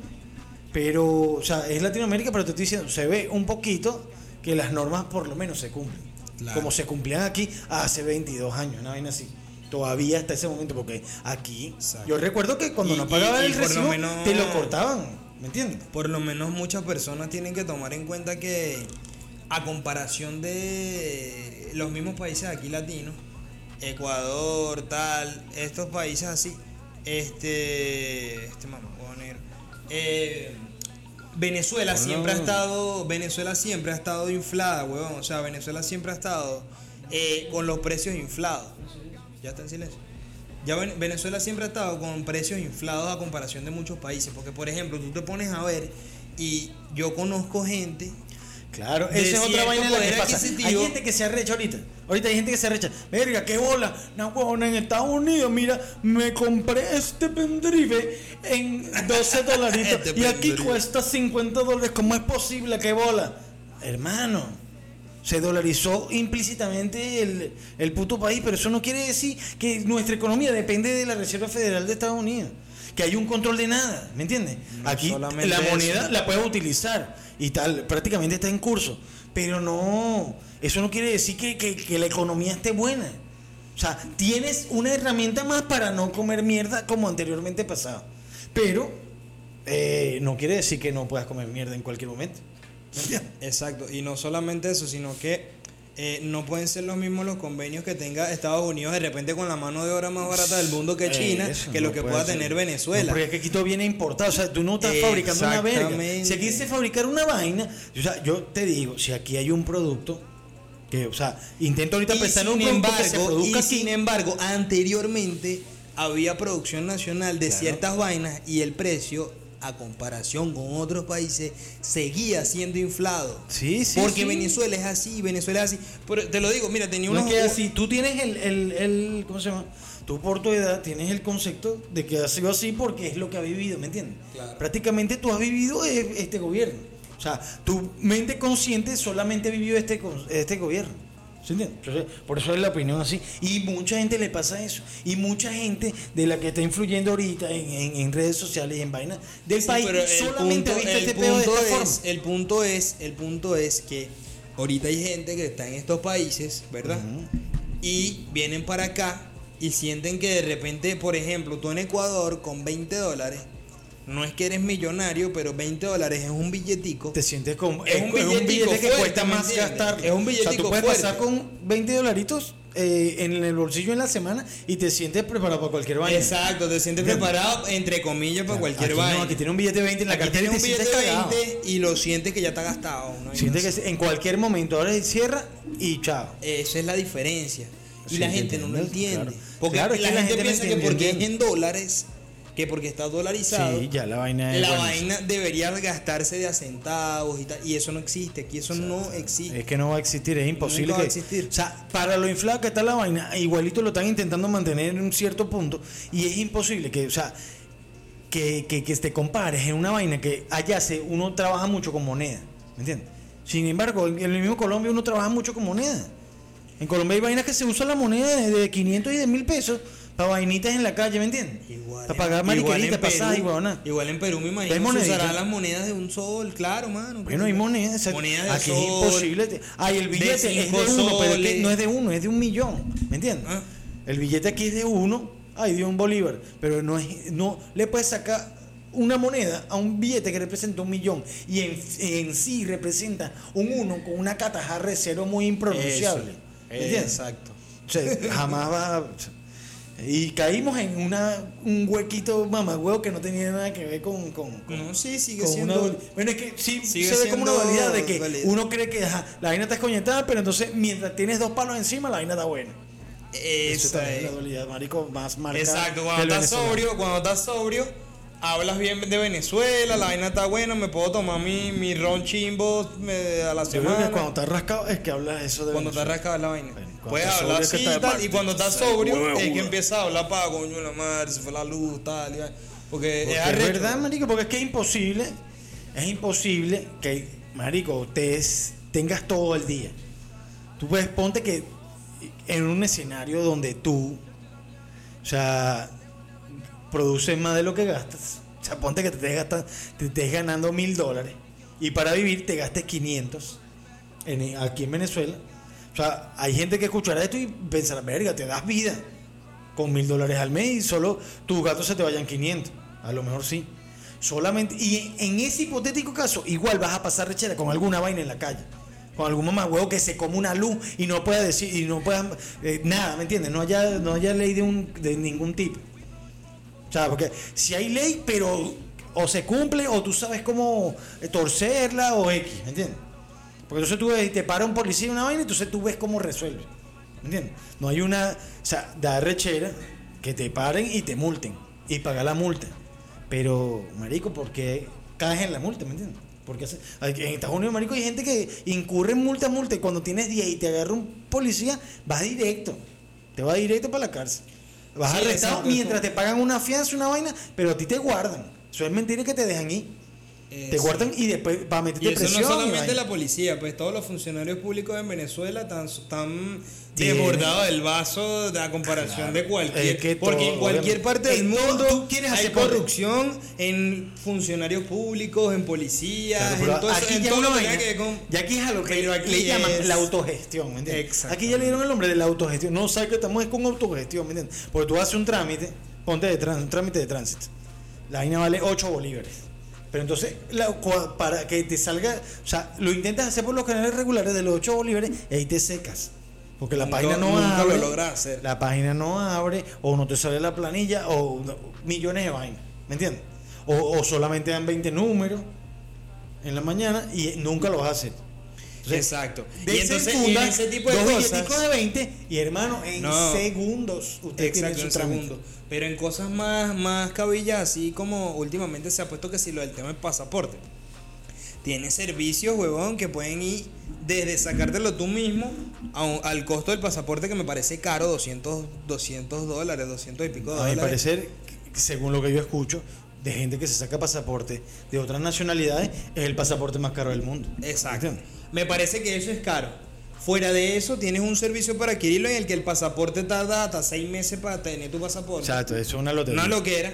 Speaker 2: pero, o sea, es Latinoamérica, pero te estoy diciendo, se ve un poquito que las normas por lo menos se cumplen.
Speaker 1: Claro.
Speaker 2: Como se cumplían aquí hace 22 años, una vaina así. Todavía hasta ese momento, porque aquí,
Speaker 1: Exacto.
Speaker 2: yo recuerdo que cuando
Speaker 1: Y-
Speaker 2: no pagaba
Speaker 1: y- y
Speaker 2: el recibo,
Speaker 1: menos-
Speaker 2: te lo cortaban, ¿me entiendes?
Speaker 1: Por lo menos muchas personas tienen que tomar en cuenta que a comparación de los mismos países aquí latinos, Ecuador, tal, estos países así, este, este mamá, negro, eh, Venezuela siempre ha estado, Venezuela siempre ha estado inflada, huevón, o sea, Venezuela siempre ha estado eh, con los precios inflados. Ya está en silencio. Ya Ven- Venezuela siempre ha estado con precios inflados a comparación de muchos países, porque por ejemplo, tú te pones a ver y yo conozco gente
Speaker 2: Claro,
Speaker 1: de
Speaker 2: esa es otra vaina en la que pasa. Hay gente que se arrecha ahorita. Ahorita hay gente que se arrecha. Verga, qué bola. No, huevona, en Estados Unidos, mira, me compré este pendrive en 12 [laughs] dolaritos.
Speaker 1: Este
Speaker 2: y aquí cuesta 50 dólares. ¿Cómo es posible? ¿Qué bola? Hermano, se dolarizó implícitamente el, el puto país, pero eso no quiere decir que nuestra economía depende de la Reserva Federal de Estados Unidos. Que hay un control de nada, ¿me entiendes?
Speaker 1: No
Speaker 2: Aquí la
Speaker 1: eso.
Speaker 2: moneda la puedes utilizar y tal, prácticamente está en curso. Pero no, eso no quiere decir que, que- que la economía esté buena. O sea, tienes una herramienta más para no comer mierda como anteriormente pasaba. Pero eh, no quiere decir que no puedas comer mierda en cualquier momento. [laughs]
Speaker 1: Exacto, y no solamente eso, sino que eh, no pueden ser los mismos los convenios que tenga Estados Unidos de repente con la mano de obra más barata del mundo que China,
Speaker 2: Eh,
Speaker 1: que
Speaker 2: no
Speaker 1: lo que pueda
Speaker 2: ser.
Speaker 1: tener
Speaker 2: No,
Speaker 1: Venezuela.
Speaker 2: porque es que aquí todo viene importado. O sea, tú no estás fabricando una verga. Si aquí se fabricar una vaina, o sea, yo te digo, si aquí hay un producto que, o sea, intento ahorita pensar en un producto que se
Speaker 1: embargo,
Speaker 2: produzca
Speaker 1: y
Speaker 2: aquí.
Speaker 1: sin embargo, anteriormente había producción nacional de
Speaker 2: Claro.
Speaker 1: ciertas vainas y el precio a comparación con otros países seguía siendo inflado.
Speaker 2: Sí, sí,
Speaker 1: Porque
Speaker 2: sí.
Speaker 1: Venezuela es así, Venezuela es así. Pero te lo digo, mira, tenía
Speaker 2: No
Speaker 1: unos
Speaker 2: es que así, tú tienes el, el, el- ¿cómo se llama? Tú por tu edad tienes el concepto de que ha sido así porque es lo que ha vivido, ¿me entiendes?
Speaker 1: Claro.
Speaker 2: Prácticamente tú has vivido este gobierno. O sea, tu mente consciente solamente ha vivido este, este gobierno. ¿Se entiende? Entonces, por eso es la opinión así. Y mucha gente le pasa eso. Y mucha gente de la que está influyendo ahorita en, en- en redes sociales y en vainas del
Speaker 1: Sí,
Speaker 2: país solamente
Speaker 1: punto-
Speaker 2: este pedo de esta
Speaker 1: es-
Speaker 2: forma.
Speaker 1: El punto es, el punto es que ahorita hay gente que está en estos países, ¿verdad? Y vienen para acá y sienten que de repente, por ejemplo, tú en Ecuador con 20 dólares, no es que eres millonario, pero 20 dólares es un billetico.
Speaker 2: te sientes como
Speaker 1: Es un billetico
Speaker 2: billete que
Speaker 1: fuerte,
Speaker 2: cuesta
Speaker 1: ¿me
Speaker 2: más gastar
Speaker 1: Es un
Speaker 2: o sea
Speaker 1: billetico
Speaker 2: tú puedes
Speaker 1: fuerte.
Speaker 2: pasar con 20 dolaritos eh, en el bolsillo en la semana y te sientes preparado para cualquier vaina
Speaker 1: Exacto, te sientes preparado, entre comillas, para cualquier
Speaker 2: aquí
Speaker 1: vaina.
Speaker 2: no, aquí tiene un billete de 20 en la
Speaker 1: Aquí
Speaker 2: cartera te
Speaker 1: un billete de
Speaker 2: cagado
Speaker 1: 20 y lo sientes que ya está gastado. ¿no?
Speaker 2: Sientes
Speaker 1: no
Speaker 2: que en cualquier momento ahora cierra y chao
Speaker 1: Esa es la diferencia. Y
Speaker 2: Sí,
Speaker 1: la
Speaker 2: ¿te
Speaker 1: gente no lo entiende.
Speaker 2: Claro.
Speaker 1: Porque
Speaker 2: Claro, es
Speaker 1: la,
Speaker 2: la
Speaker 1: gente,
Speaker 2: gente
Speaker 1: piensa que porque es en dólares, que porque está dolarizado,
Speaker 2: sí ya la vaina es
Speaker 1: la vaina debería gastarse de a centavos y tal. Y eso no existe. Aquí eso no existe.
Speaker 2: Es que no va a existir, es imposible
Speaker 1: Nunca va a
Speaker 2: que.
Speaker 1: existir.
Speaker 2: O sea, para lo inflado que está la vaina, igualito lo están intentando mantener en un cierto punto. Y es imposible que, o sea, que, que, que te compares en una vaina que allá se, uno trabaja mucho con moneda. ¿Me entiendes? Sin embargo, en el mismo Colombia uno trabaja mucho con moneda. En Colombia hay vainas que se usa la moneda de, de 500 y de 1000 pesos para vainitas en la calle, ¿me entiendes?
Speaker 1: Igual,
Speaker 2: para pagar mariqueritas, pasajes huevona.
Speaker 1: igual en Perú me imagino que usarán las monedas de un sol, claro, mano.
Speaker 2: Bueno, hay monedas.
Speaker 1: de
Speaker 2: Aquí es
Speaker 1: sol,
Speaker 2: imposible. Ay, el billete es de uno, pero es que no es de uno, es de un millón. ¿Me entiendes?
Speaker 1: Ah.
Speaker 2: El billete aquí es de uno, ay, de un bolívar. Pero no, es, no le puedes sacar una moneda a un billete que representa un millón y en, en sí representa un uno con una catajarra de cero muy impronunciable.
Speaker 1: Eso,
Speaker 2: ¿Me entiendes?
Speaker 1: Exacto.
Speaker 2: O sea, jamás va. Y caímos en una, un huequito mamagüeo que no tenía nada que ver con. con, con-
Speaker 1: No, sí, sigue
Speaker 2: con
Speaker 1: siendo.
Speaker 2: una bueno, es que sí
Speaker 1: sigue
Speaker 2: se ve como una dualidad de que uno cree que ajá, la vaina está escoñetada, pero entonces mientras tienes dos palos encima, la vaina está buena. Eso también es
Speaker 1: es.
Speaker 2: la dualidad, marico, más marcada.
Speaker 1: Exacto, cuando estás sobrio, cuando estás sobrio, hablas bien de Venezuela, la vaina está buena, me puedo tomar mi, mi ron chimbo me- a la
Speaker 2: Yo creo que
Speaker 1: semana.
Speaker 2: cuando estás rascado es que hablas eso de
Speaker 1: Cuando estás rascado la vaina. Puedes hablar
Speaker 2: es
Speaker 1: así y tal, y cuando estás sobrio es que
Speaker 2: huevo.
Speaker 1: empieza a hablar para coño la madre, se fue la luz, tal, y. Porque,
Speaker 2: Porque
Speaker 1: es
Speaker 2: es
Speaker 1: arrecho.
Speaker 2: verdad, marico, porque es que es imposible, es imposible que, marico, ustedes tengas todo el día. Tú puedes, ponte que en un escenario donde tú, o sea, produces más de lo que gastas. O sea, ponte que te estés, gastando, te estés ganando mil dólares y para vivir te gastes 500 en, aquí en Venezuela. O sea, hay gente que escuchará esto y pensará, verga, te das vida con mil dólares al mes y solo tus gastos se te vayan 500. A lo mejor sí. Solamente, y en ese hipotético caso, igual vas a pasar rechera con alguna vaina en la calle. con algún mamagüevo que se come una luz y no pueda decir, y no pueda eh, nada, ¿me entiendes? No haya, no haya ley de, un, de ningún tipo. O sea, porque si hay ley, pero o se cumple o tú sabes cómo torcerla o X, ¿me entiendes? Porque entonces tú ves y te para un policía una vaina y entonces tú ves cómo resuelve. ¿Me entiendes? No hay una. O sea, da rechera que te paren y te multen y pagar la multa. Pero, marico, ¿por qué caes en la multa? ¿Me entiendes? Porque en Estados Unidos, marico, hay gente que incurre en multa, multa y cuando tienes 10 y te agarra un policía, vas directo. Te vas directo para la cárcel. Vas
Speaker 1: Sí,
Speaker 2: arrestado mientras te pagan una fianza, una vaina, pero a ti te guardan. Eso es mentira que te dejan ir.
Speaker 1: Eh,
Speaker 2: te
Speaker 1: sí.
Speaker 2: guardan y después para meterte
Speaker 1: Y eso
Speaker 2: presión.
Speaker 1: no
Speaker 2: y
Speaker 1: solamente la policía, pues todos los funcionarios públicos en Venezuela están, están desbordados del vaso de la comparación de cualquier.
Speaker 2: Es que
Speaker 1: porque en cualquier parte del
Speaker 2: en
Speaker 1: mundo
Speaker 2: tú quieres
Speaker 1: hay
Speaker 2: hacer poder.
Speaker 1: corrupción en funcionarios públicos, en policías,
Speaker 2: Claro,
Speaker 1: en todo, eso-
Speaker 2: aquí
Speaker 1: en
Speaker 2: ya
Speaker 1: todo
Speaker 2: una
Speaker 1: lo que tenga
Speaker 2: vaina-
Speaker 1: que ver con.
Speaker 2: ya aquí es a lo que le llaman la autogestión, ¿me entiendes? Aquí ya le dieron el nombre de la autogestión. No sabes que estamos es con autogestión, ¿me entiendes? Porque tú haces un trámite, ponte de un trámite de tránsito. La vaina vale 8 bolívares. Pero entonces, la- para que te salga, o sea, lo intentas hacer por los canales regulares de los 8 bolívares y ahí te secas. Porque la
Speaker 1: Nunca-
Speaker 2: página no
Speaker 1: nunca lo
Speaker 2: abre.
Speaker 1: logras hacer.
Speaker 2: La página no abre, o no te sale la planilla, o no- millones de vainas, ¿me entiendes? O, o solamente dan 20 números en la mañana y nunca lo vas a hacer. Entonces,
Speaker 1: Exacto.
Speaker 2: de
Speaker 1: Y entonces, en ese tipo de
Speaker 2: dos
Speaker 1: cosas.
Speaker 2: de 20 y hermano, en
Speaker 1: No.
Speaker 2: segundos usted tiene su trámite.
Speaker 1: Pero en cosas más, más cabillas, así como últimamente se ha puesto que si lo del tema del pasaporte. Tiene servicios, huevón, que pueden ir desde sacártelo tú mismo a un- al costo del pasaporte que me parece caro, 200, 200 dólares, 200 y pico de
Speaker 2: A mi
Speaker 1: dólares.
Speaker 2: parecer, según lo que yo escucho, de gente que se saca pasaporte de otras nacionalidades, es el pasaporte más caro del mundo.
Speaker 1: Exacto.
Speaker 2: ¿Entiendes?
Speaker 1: Me parece que eso es caro. Fuera de eso, tienes un servicio para adquirirlo en el que el pasaporte tarda hasta seis meses para tener tu pasaporte.
Speaker 2: Exacto, eso es una lotería.
Speaker 1: Una loquera.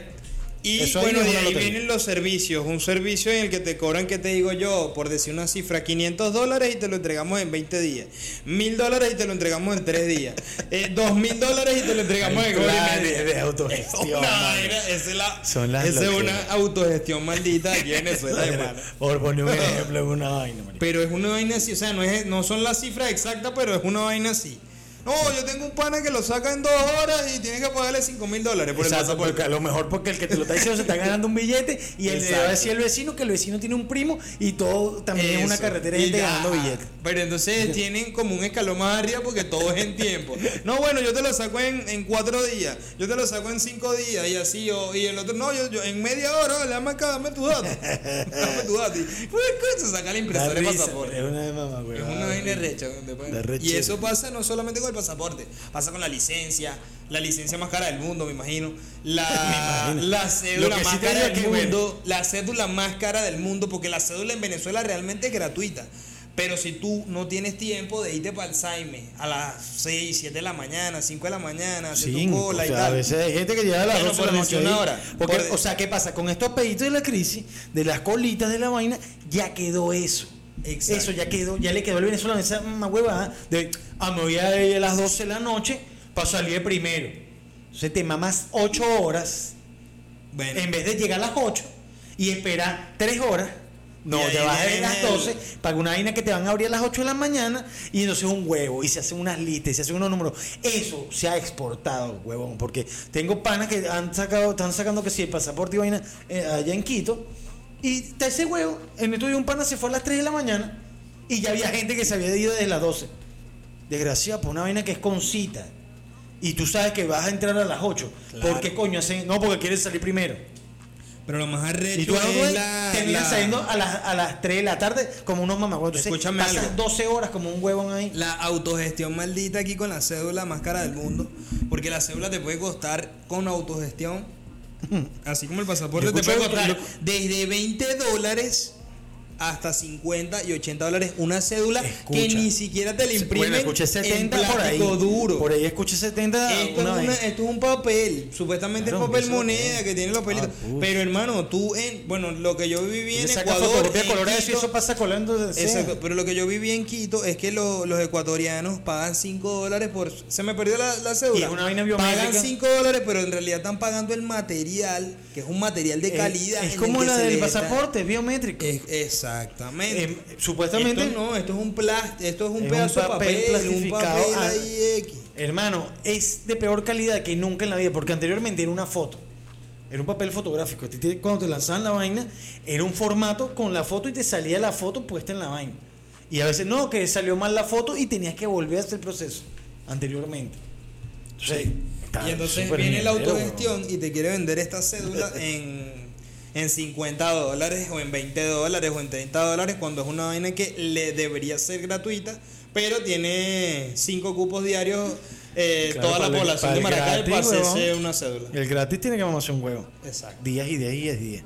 Speaker 1: Y
Speaker 2: Eso
Speaker 1: bueno,
Speaker 2: es
Speaker 1: de ahí vienen los servicios. Un servicio en el que te cobran, que te digo yo, por decir una cifra, 500 dólares y te lo entregamos en 20 días. 1000 dólares y te lo entregamos en 3 días. Eh, 2000 dólares y te lo entregamos en hora y
Speaker 2: Claro,
Speaker 1: media.
Speaker 2: de- autogestión, [laughs]
Speaker 1: Una esa es, la,
Speaker 2: Son las
Speaker 1: esa es una autogestión maldita aquí en Venezuela, [laughs] hermano.
Speaker 2: Por poner un [laughs] ejemplo en una vaina, marico.
Speaker 1: Pero es una vaina así, o sea, no, es, no son las cifras exactas, pero es una vaina así. No, yo tengo un pana que lo saca en dos horas y tienes que pagarle 5 mil dólares por el
Speaker 2: Exacto,
Speaker 1: pasaporte.
Speaker 2: porque a lo mejor porque el que te lo está diciendo se está ganando un billete y él le va a decir al vecino que el vecino tiene un primo y todo también es una
Speaker 1: Eso.
Speaker 2: carretera de
Speaker 1: Y
Speaker 2: gente
Speaker 1: ya.
Speaker 2: ganando billetes.
Speaker 1: Pero entonces [laughs] tienen como un escalón más arriba porque todo es en tiempo. No, bueno, yo te lo saco en, en cuatro días, yo te lo saco en cinco días y así, o, y el otro, no, yo, yo en media hora, le acá, dame tu dato. dame tu dato. Y, pues, se saca la impresora de pasaporte.
Speaker 2: Es una de mamá, güey.
Speaker 1: Es una vaina recha. Y eso pasa no solamente con el pasaporte, pasa con la licencia, la licencia más cara del mundo, me imagino. La, [laughs]
Speaker 2: Me imagino.
Speaker 1: la cédula más
Speaker 2: sí
Speaker 1: cara del mundo. La cédula más cara del mundo, porque la cédula en Venezuela realmente es gratuita. Pero si tú no tienes tiempo de irte para Saime a las 6, 7 de la mañana, 5 de la mañana, hacer tu
Speaker 2: o
Speaker 1: cola y
Speaker 2: sea, a
Speaker 1: tal.
Speaker 2: veces hay gente que llega a las
Speaker 1: Bueno,
Speaker 2: 12 de la noche.
Speaker 1: una hora.
Speaker 2: Porque,
Speaker 1: Por-
Speaker 2: o sea, ¿qué pasa? Con estos peditos de la crisis, de las colitas de la vaina, ya quedó eso.
Speaker 1: Exacto.
Speaker 2: Eso ya quedó, ya le quedó al venezolano esa mamá huevada de, ah, me voy a ir a las 12 de la noche para salir de primero. Entonces te mamas 8 horas
Speaker 1: Bueno,
Speaker 2: en vez de llegar a las 8 y esperar 3 horas. No, te vas a ir
Speaker 1: viene
Speaker 2: a las
Speaker 1: el-
Speaker 2: 12 para una vaina que te van a abrir a las 8 de la mañana y entonces un huevo y se hacen unas listas y se hacen unos números. Eso se ha exportado, huevón, porque tengo panas que han sacado, están sacando que si el pasaporte y vaina eh, allá en Quito y está ese huevo. En mi estudio un pana se fue a las 3 de la mañana y ya había gente que se había ido desde las 12. Desgraciado, por una vaina que es con cita. Y tú sabes que vas a entrar a las 8.
Speaker 1: Claro.
Speaker 2: ¿Por qué coño hacen? No, porque quieres salir primero.
Speaker 1: pero lo más arrecho
Speaker 2: Y tú
Speaker 1: es la,
Speaker 2: terminas
Speaker 1: la-
Speaker 2: saliendo a las, a las 3 de la tarde como unos mamagüeos.
Speaker 1: Escúchame
Speaker 2: pasas
Speaker 1: algo.
Speaker 2: 12 horas como un huevón ahí.
Speaker 1: La autogestión maldita aquí con la cédula más cara del mundo. Porque la cédula te puede costar con autogestión. Así como el pasaporte te puede costar desde 20 dólares hasta 50 y 80 dólares una cédula
Speaker 2: Escucha.
Speaker 1: que ni siquiera te la imprimen
Speaker 2: Bueno, escuché 70
Speaker 1: en
Speaker 2: por ahí.
Speaker 1: duro.
Speaker 2: Por ahí escuché 70.
Speaker 1: Esto,
Speaker 2: una
Speaker 1: es una- esto es un papel, supuestamente
Speaker 2: Claro,
Speaker 1: es papel
Speaker 2: eso es
Speaker 1: moneda que tiene los pelitos.
Speaker 2: Ah,
Speaker 1: pero hermano, tú en, bueno, lo que yo viví en Ecuador, en Quito,
Speaker 2: eso pasa colando.
Speaker 1: Exacto, pero lo que yo viví en Quito es que lo- los ecuatorianos pagan 5 dólares por... Se me perdió la, la cédula.
Speaker 2: Es una vaina.
Speaker 1: Pagan 5 dólares, pero en realidad están pagando el material, que es un material de
Speaker 2: Es-
Speaker 1: calidad.
Speaker 2: Es,
Speaker 1: en
Speaker 2: como la del pasaporte, biométrico.
Speaker 1: Es- exacto. Exactamente.
Speaker 2: Em, supuestamente,
Speaker 1: Esto no, esto es un plástico, esto es un
Speaker 2: Es
Speaker 1: pedazo de
Speaker 2: papel
Speaker 1: papel, un papel
Speaker 2: ah.
Speaker 1: ahí X.
Speaker 2: hermano, es de peor calidad que nunca en la vida, porque anteriormente era una foto. Era un papel fotográfico. Cuando te lanzaban la vaina, era un formato con la foto y te salía la foto puesta en la vaina. Y a veces no, que salió mal la foto y tenías que volver a hacer el proceso anteriormente. Entonces, está
Speaker 1: Y entonces viene la autogestión y te quiere vender esta cédula [laughs] en, en 50 dólares o en 20 dólares o en 30 dólares cuando es una vaina que le debería ser gratuita, pero tiene 5 cupos diarios eh,
Speaker 2: Claro,
Speaker 1: toda la población de Maracay para hacerse una cédula.
Speaker 2: El gratis tiene que mamarse un huevo.
Speaker 1: Exacto.
Speaker 2: Días y días y días y días.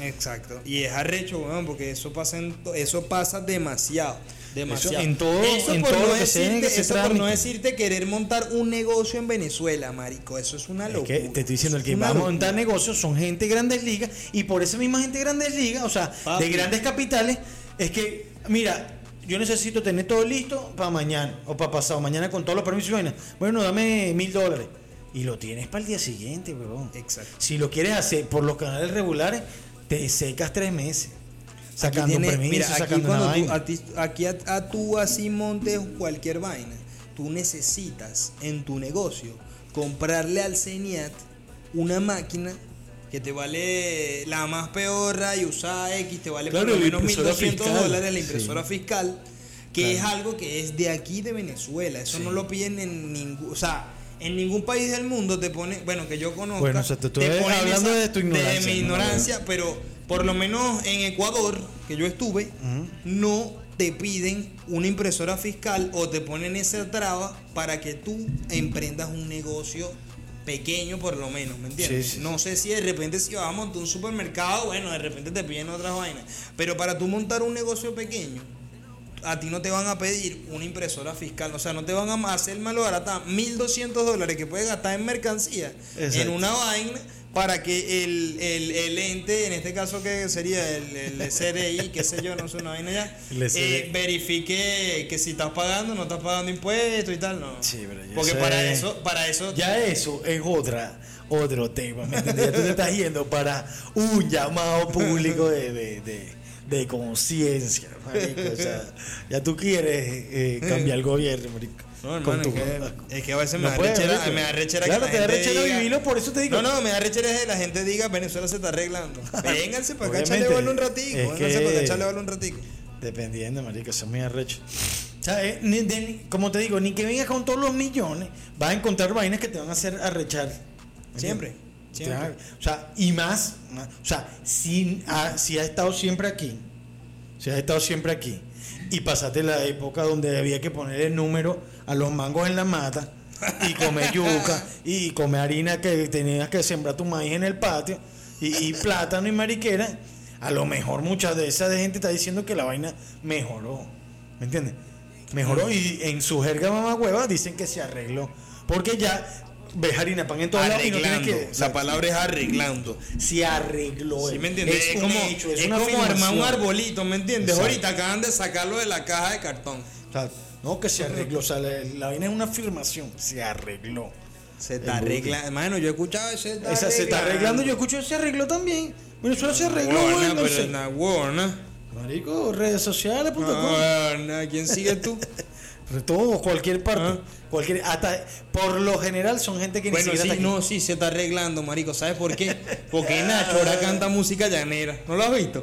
Speaker 1: Exacto. Y es arrecho, weón, porque eso pasa en eso pasa demasiado. Demasiado.
Speaker 2: en todo-
Speaker 1: Eso
Speaker 2: en
Speaker 1: por
Speaker 2: todo
Speaker 1: no
Speaker 2: lo que
Speaker 1: decirte,
Speaker 2: ese
Speaker 1: eso por no decirte querer montar un negocio en Venezuela, marico. Eso es una
Speaker 2: Es
Speaker 1: locura.
Speaker 2: que te estoy diciendo, el que va a montar negocios son gente de grandes ligas y por esa misma gente de grandes ligas, o sea,
Speaker 1: Papi.
Speaker 2: de grandes capitales, es que, mira, yo necesito tener todo listo para mañana o para pasado mañana con todos los permisos y vainas. Bueno, dame mil dólares. Y lo tienes para el día siguiente, huevón.
Speaker 1: Exacto.
Speaker 2: Si lo quieres hacer por los canales regulares, te secas tres meses. Sacando
Speaker 1: tienes-
Speaker 2: permiso,
Speaker 1: mira, aquí
Speaker 2: sacando una
Speaker 1: cuando tú,
Speaker 2: vaina.
Speaker 1: a ti- aquí a, a tú así montes cualquier vaina, tú necesitas en tu negocio comprarle al CENIAT una máquina que te vale la más peorra y usada X, te vale
Speaker 2: Claro,
Speaker 1: por lo menos
Speaker 2: impresora
Speaker 1: 1200
Speaker 2: fiscal.
Speaker 1: dólares la impresora fiscal, que
Speaker 2: Claro.
Speaker 1: es algo que es de aquí de Venezuela. Eso
Speaker 2: Sí.
Speaker 1: no lo piden en ningún, o sea, en ningún país del mundo te pone, bueno, que yo conozca,
Speaker 2: Bueno, o sea, te
Speaker 1: ponen
Speaker 2: hablando de tu ignorancia,
Speaker 1: De mi
Speaker 2: ¿no?
Speaker 1: ignorancia, pero por lo menos en Ecuador, que yo estuve, no te piden una impresora fiscal o te ponen esa traba para que tú emprendas un negocio pequeño por lo menos, ¿me entiendes?
Speaker 2: Sí, sí,
Speaker 1: no sé si de repente si vas a montar un supermercado, bueno, de repente te piden otras vainas, pero para tú montar un negocio pequeño, a ti no te van a pedir una impresora fiscal, o sea, no te van a hacer malbaratar 1.200 dólares que puedes gastar en mercancía en una vaina para que el, el, el ente, en este caso que sería el, el SRI, qué sé yo, no sé, una vaina ya, eh, verifique que si estás pagando, no estás pagando impuestos y tal, no.
Speaker 2: Sí, pero yo
Speaker 1: Porque
Speaker 2: sé.
Speaker 1: para eso, para eso
Speaker 2: Ya eso es otra, otro tema, ¿me entiendes? Ya tú te estás yendo para un llamado público de, de, de, de conciencia, marico. O sea, ya tú quieres eh, cambiar el gobierno, marico.
Speaker 1: No, hermano, es que, es que a veces
Speaker 2: No
Speaker 1: me da
Speaker 2: puedes,
Speaker 1: rechera,
Speaker 2: marico.
Speaker 1: me da rechera
Speaker 2: Claro,
Speaker 1: que
Speaker 2: te vivirlo, por eso te digo.
Speaker 1: No, no, me da rechera que la gente diga Venezuela se está arreglando. [laughs] Vénganse para acá, echarle bola un ratico.
Speaker 2: es
Speaker 1: Vénganse para acá, echarle bola un ratico.
Speaker 2: Dependiendo, marico, eso es muy arrecho. O sea, eh, ni- de- ni- como te digo, ni que vengas con todos los millones, vas a encontrar vainas que te van a hacer arrechar. ¿Me
Speaker 1: Siempre, siempre.
Speaker 2: Van O sea, y más, más- o sea, si ha, si has estado siempre aquí, si has estado siempre aquí, y pasaste la época donde había que poner el número a los mangos en la mata, y comer [laughs] yuca, y comer harina que tenías que sembrar tu maíz en el patio, y, y plátano y mariquera, a lo mejor muchas de esas de gente está diciendo que la vaina mejoró. ¿Me entiendes? Mejoró y en su jerga mamá hueva dicen que se arregló. Porque ya ves harina pan en todos lados y no tienes
Speaker 1: Arreglando.
Speaker 2: que.
Speaker 1: La palabra es arreglando.
Speaker 2: se arregló.
Speaker 1: ¿Sí me entiendes? Es, como,
Speaker 2: hecho, es
Speaker 1: es
Speaker 2: una
Speaker 1: como armar un arbolito, ¿me entiendes?
Speaker 2: Exacto.
Speaker 1: Ahorita acaban de sacarlo de la caja de cartón.
Speaker 2: No que se arregló. O sea, la, la vaina es una afirmación. Se arregló.
Speaker 1: Se está arreglando. Hermano, yo he escuchado ese.
Speaker 2: Esa se está arreglando. Yo escucho se arregló también. Venezuela se arregló.
Speaker 1: Buena,
Speaker 2: güey, no
Speaker 1: pero es una buena.
Speaker 2: Marico, redes sociales, punto.
Speaker 1: Buena. ¿Quién sigue tú? [laughs]
Speaker 2: Todo, cualquier parte.
Speaker 1: Ah.
Speaker 2: Cualquier, hasta, por lo general son gente que ni
Speaker 1: Bueno,
Speaker 2: siquiera
Speaker 1: sí,
Speaker 2: está
Speaker 1: no, sí, se está arreglando, marico. ¿Sabes por qué? Porque Nacho ahora canta música llanera. ¿No lo has visto?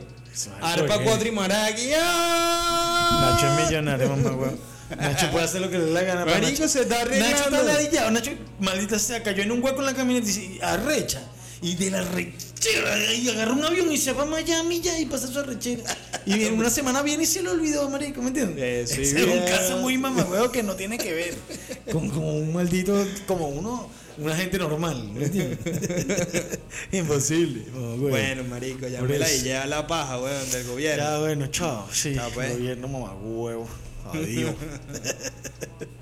Speaker 1: Arpa, cuatro y maracas. ¡ah!
Speaker 2: Nacho es millonario, mamá, weón. Nacho puede hacer lo que le dé la gana.
Speaker 1: Marico,
Speaker 2: Nacho.
Speaker 1: se está arreglando.
Speaker 2: Nacho está ladillado. Nacho, maldita sea, cayó en un hueco en la camioneta y dice, arrecha. Y de la rechera, y agarra un avión y se va a Miami ya y pasa su arrechera. [laughs] Y en una semana viene y se lo olvidó, marico, ¿me entiendes?
Speaker 1: Eh, sí,
Speaker 2: Ese es un
Speaker 1: bien.
Speaker 2: caso muy mamagüeo que no tiene que ver [laughs] con, con un maldito, como uno, una gente normal, ¿me entiendes? [laughs] Imposible.
Speaker 1: Bueno, marico, ya me la y lleva la paja, weón, del gobierno.
Speaker 2: Ya, bueno, chao. Sí,
Speaker 1: Chao, pues.
Speaker 2: gobierno Aí, ó. [laughs]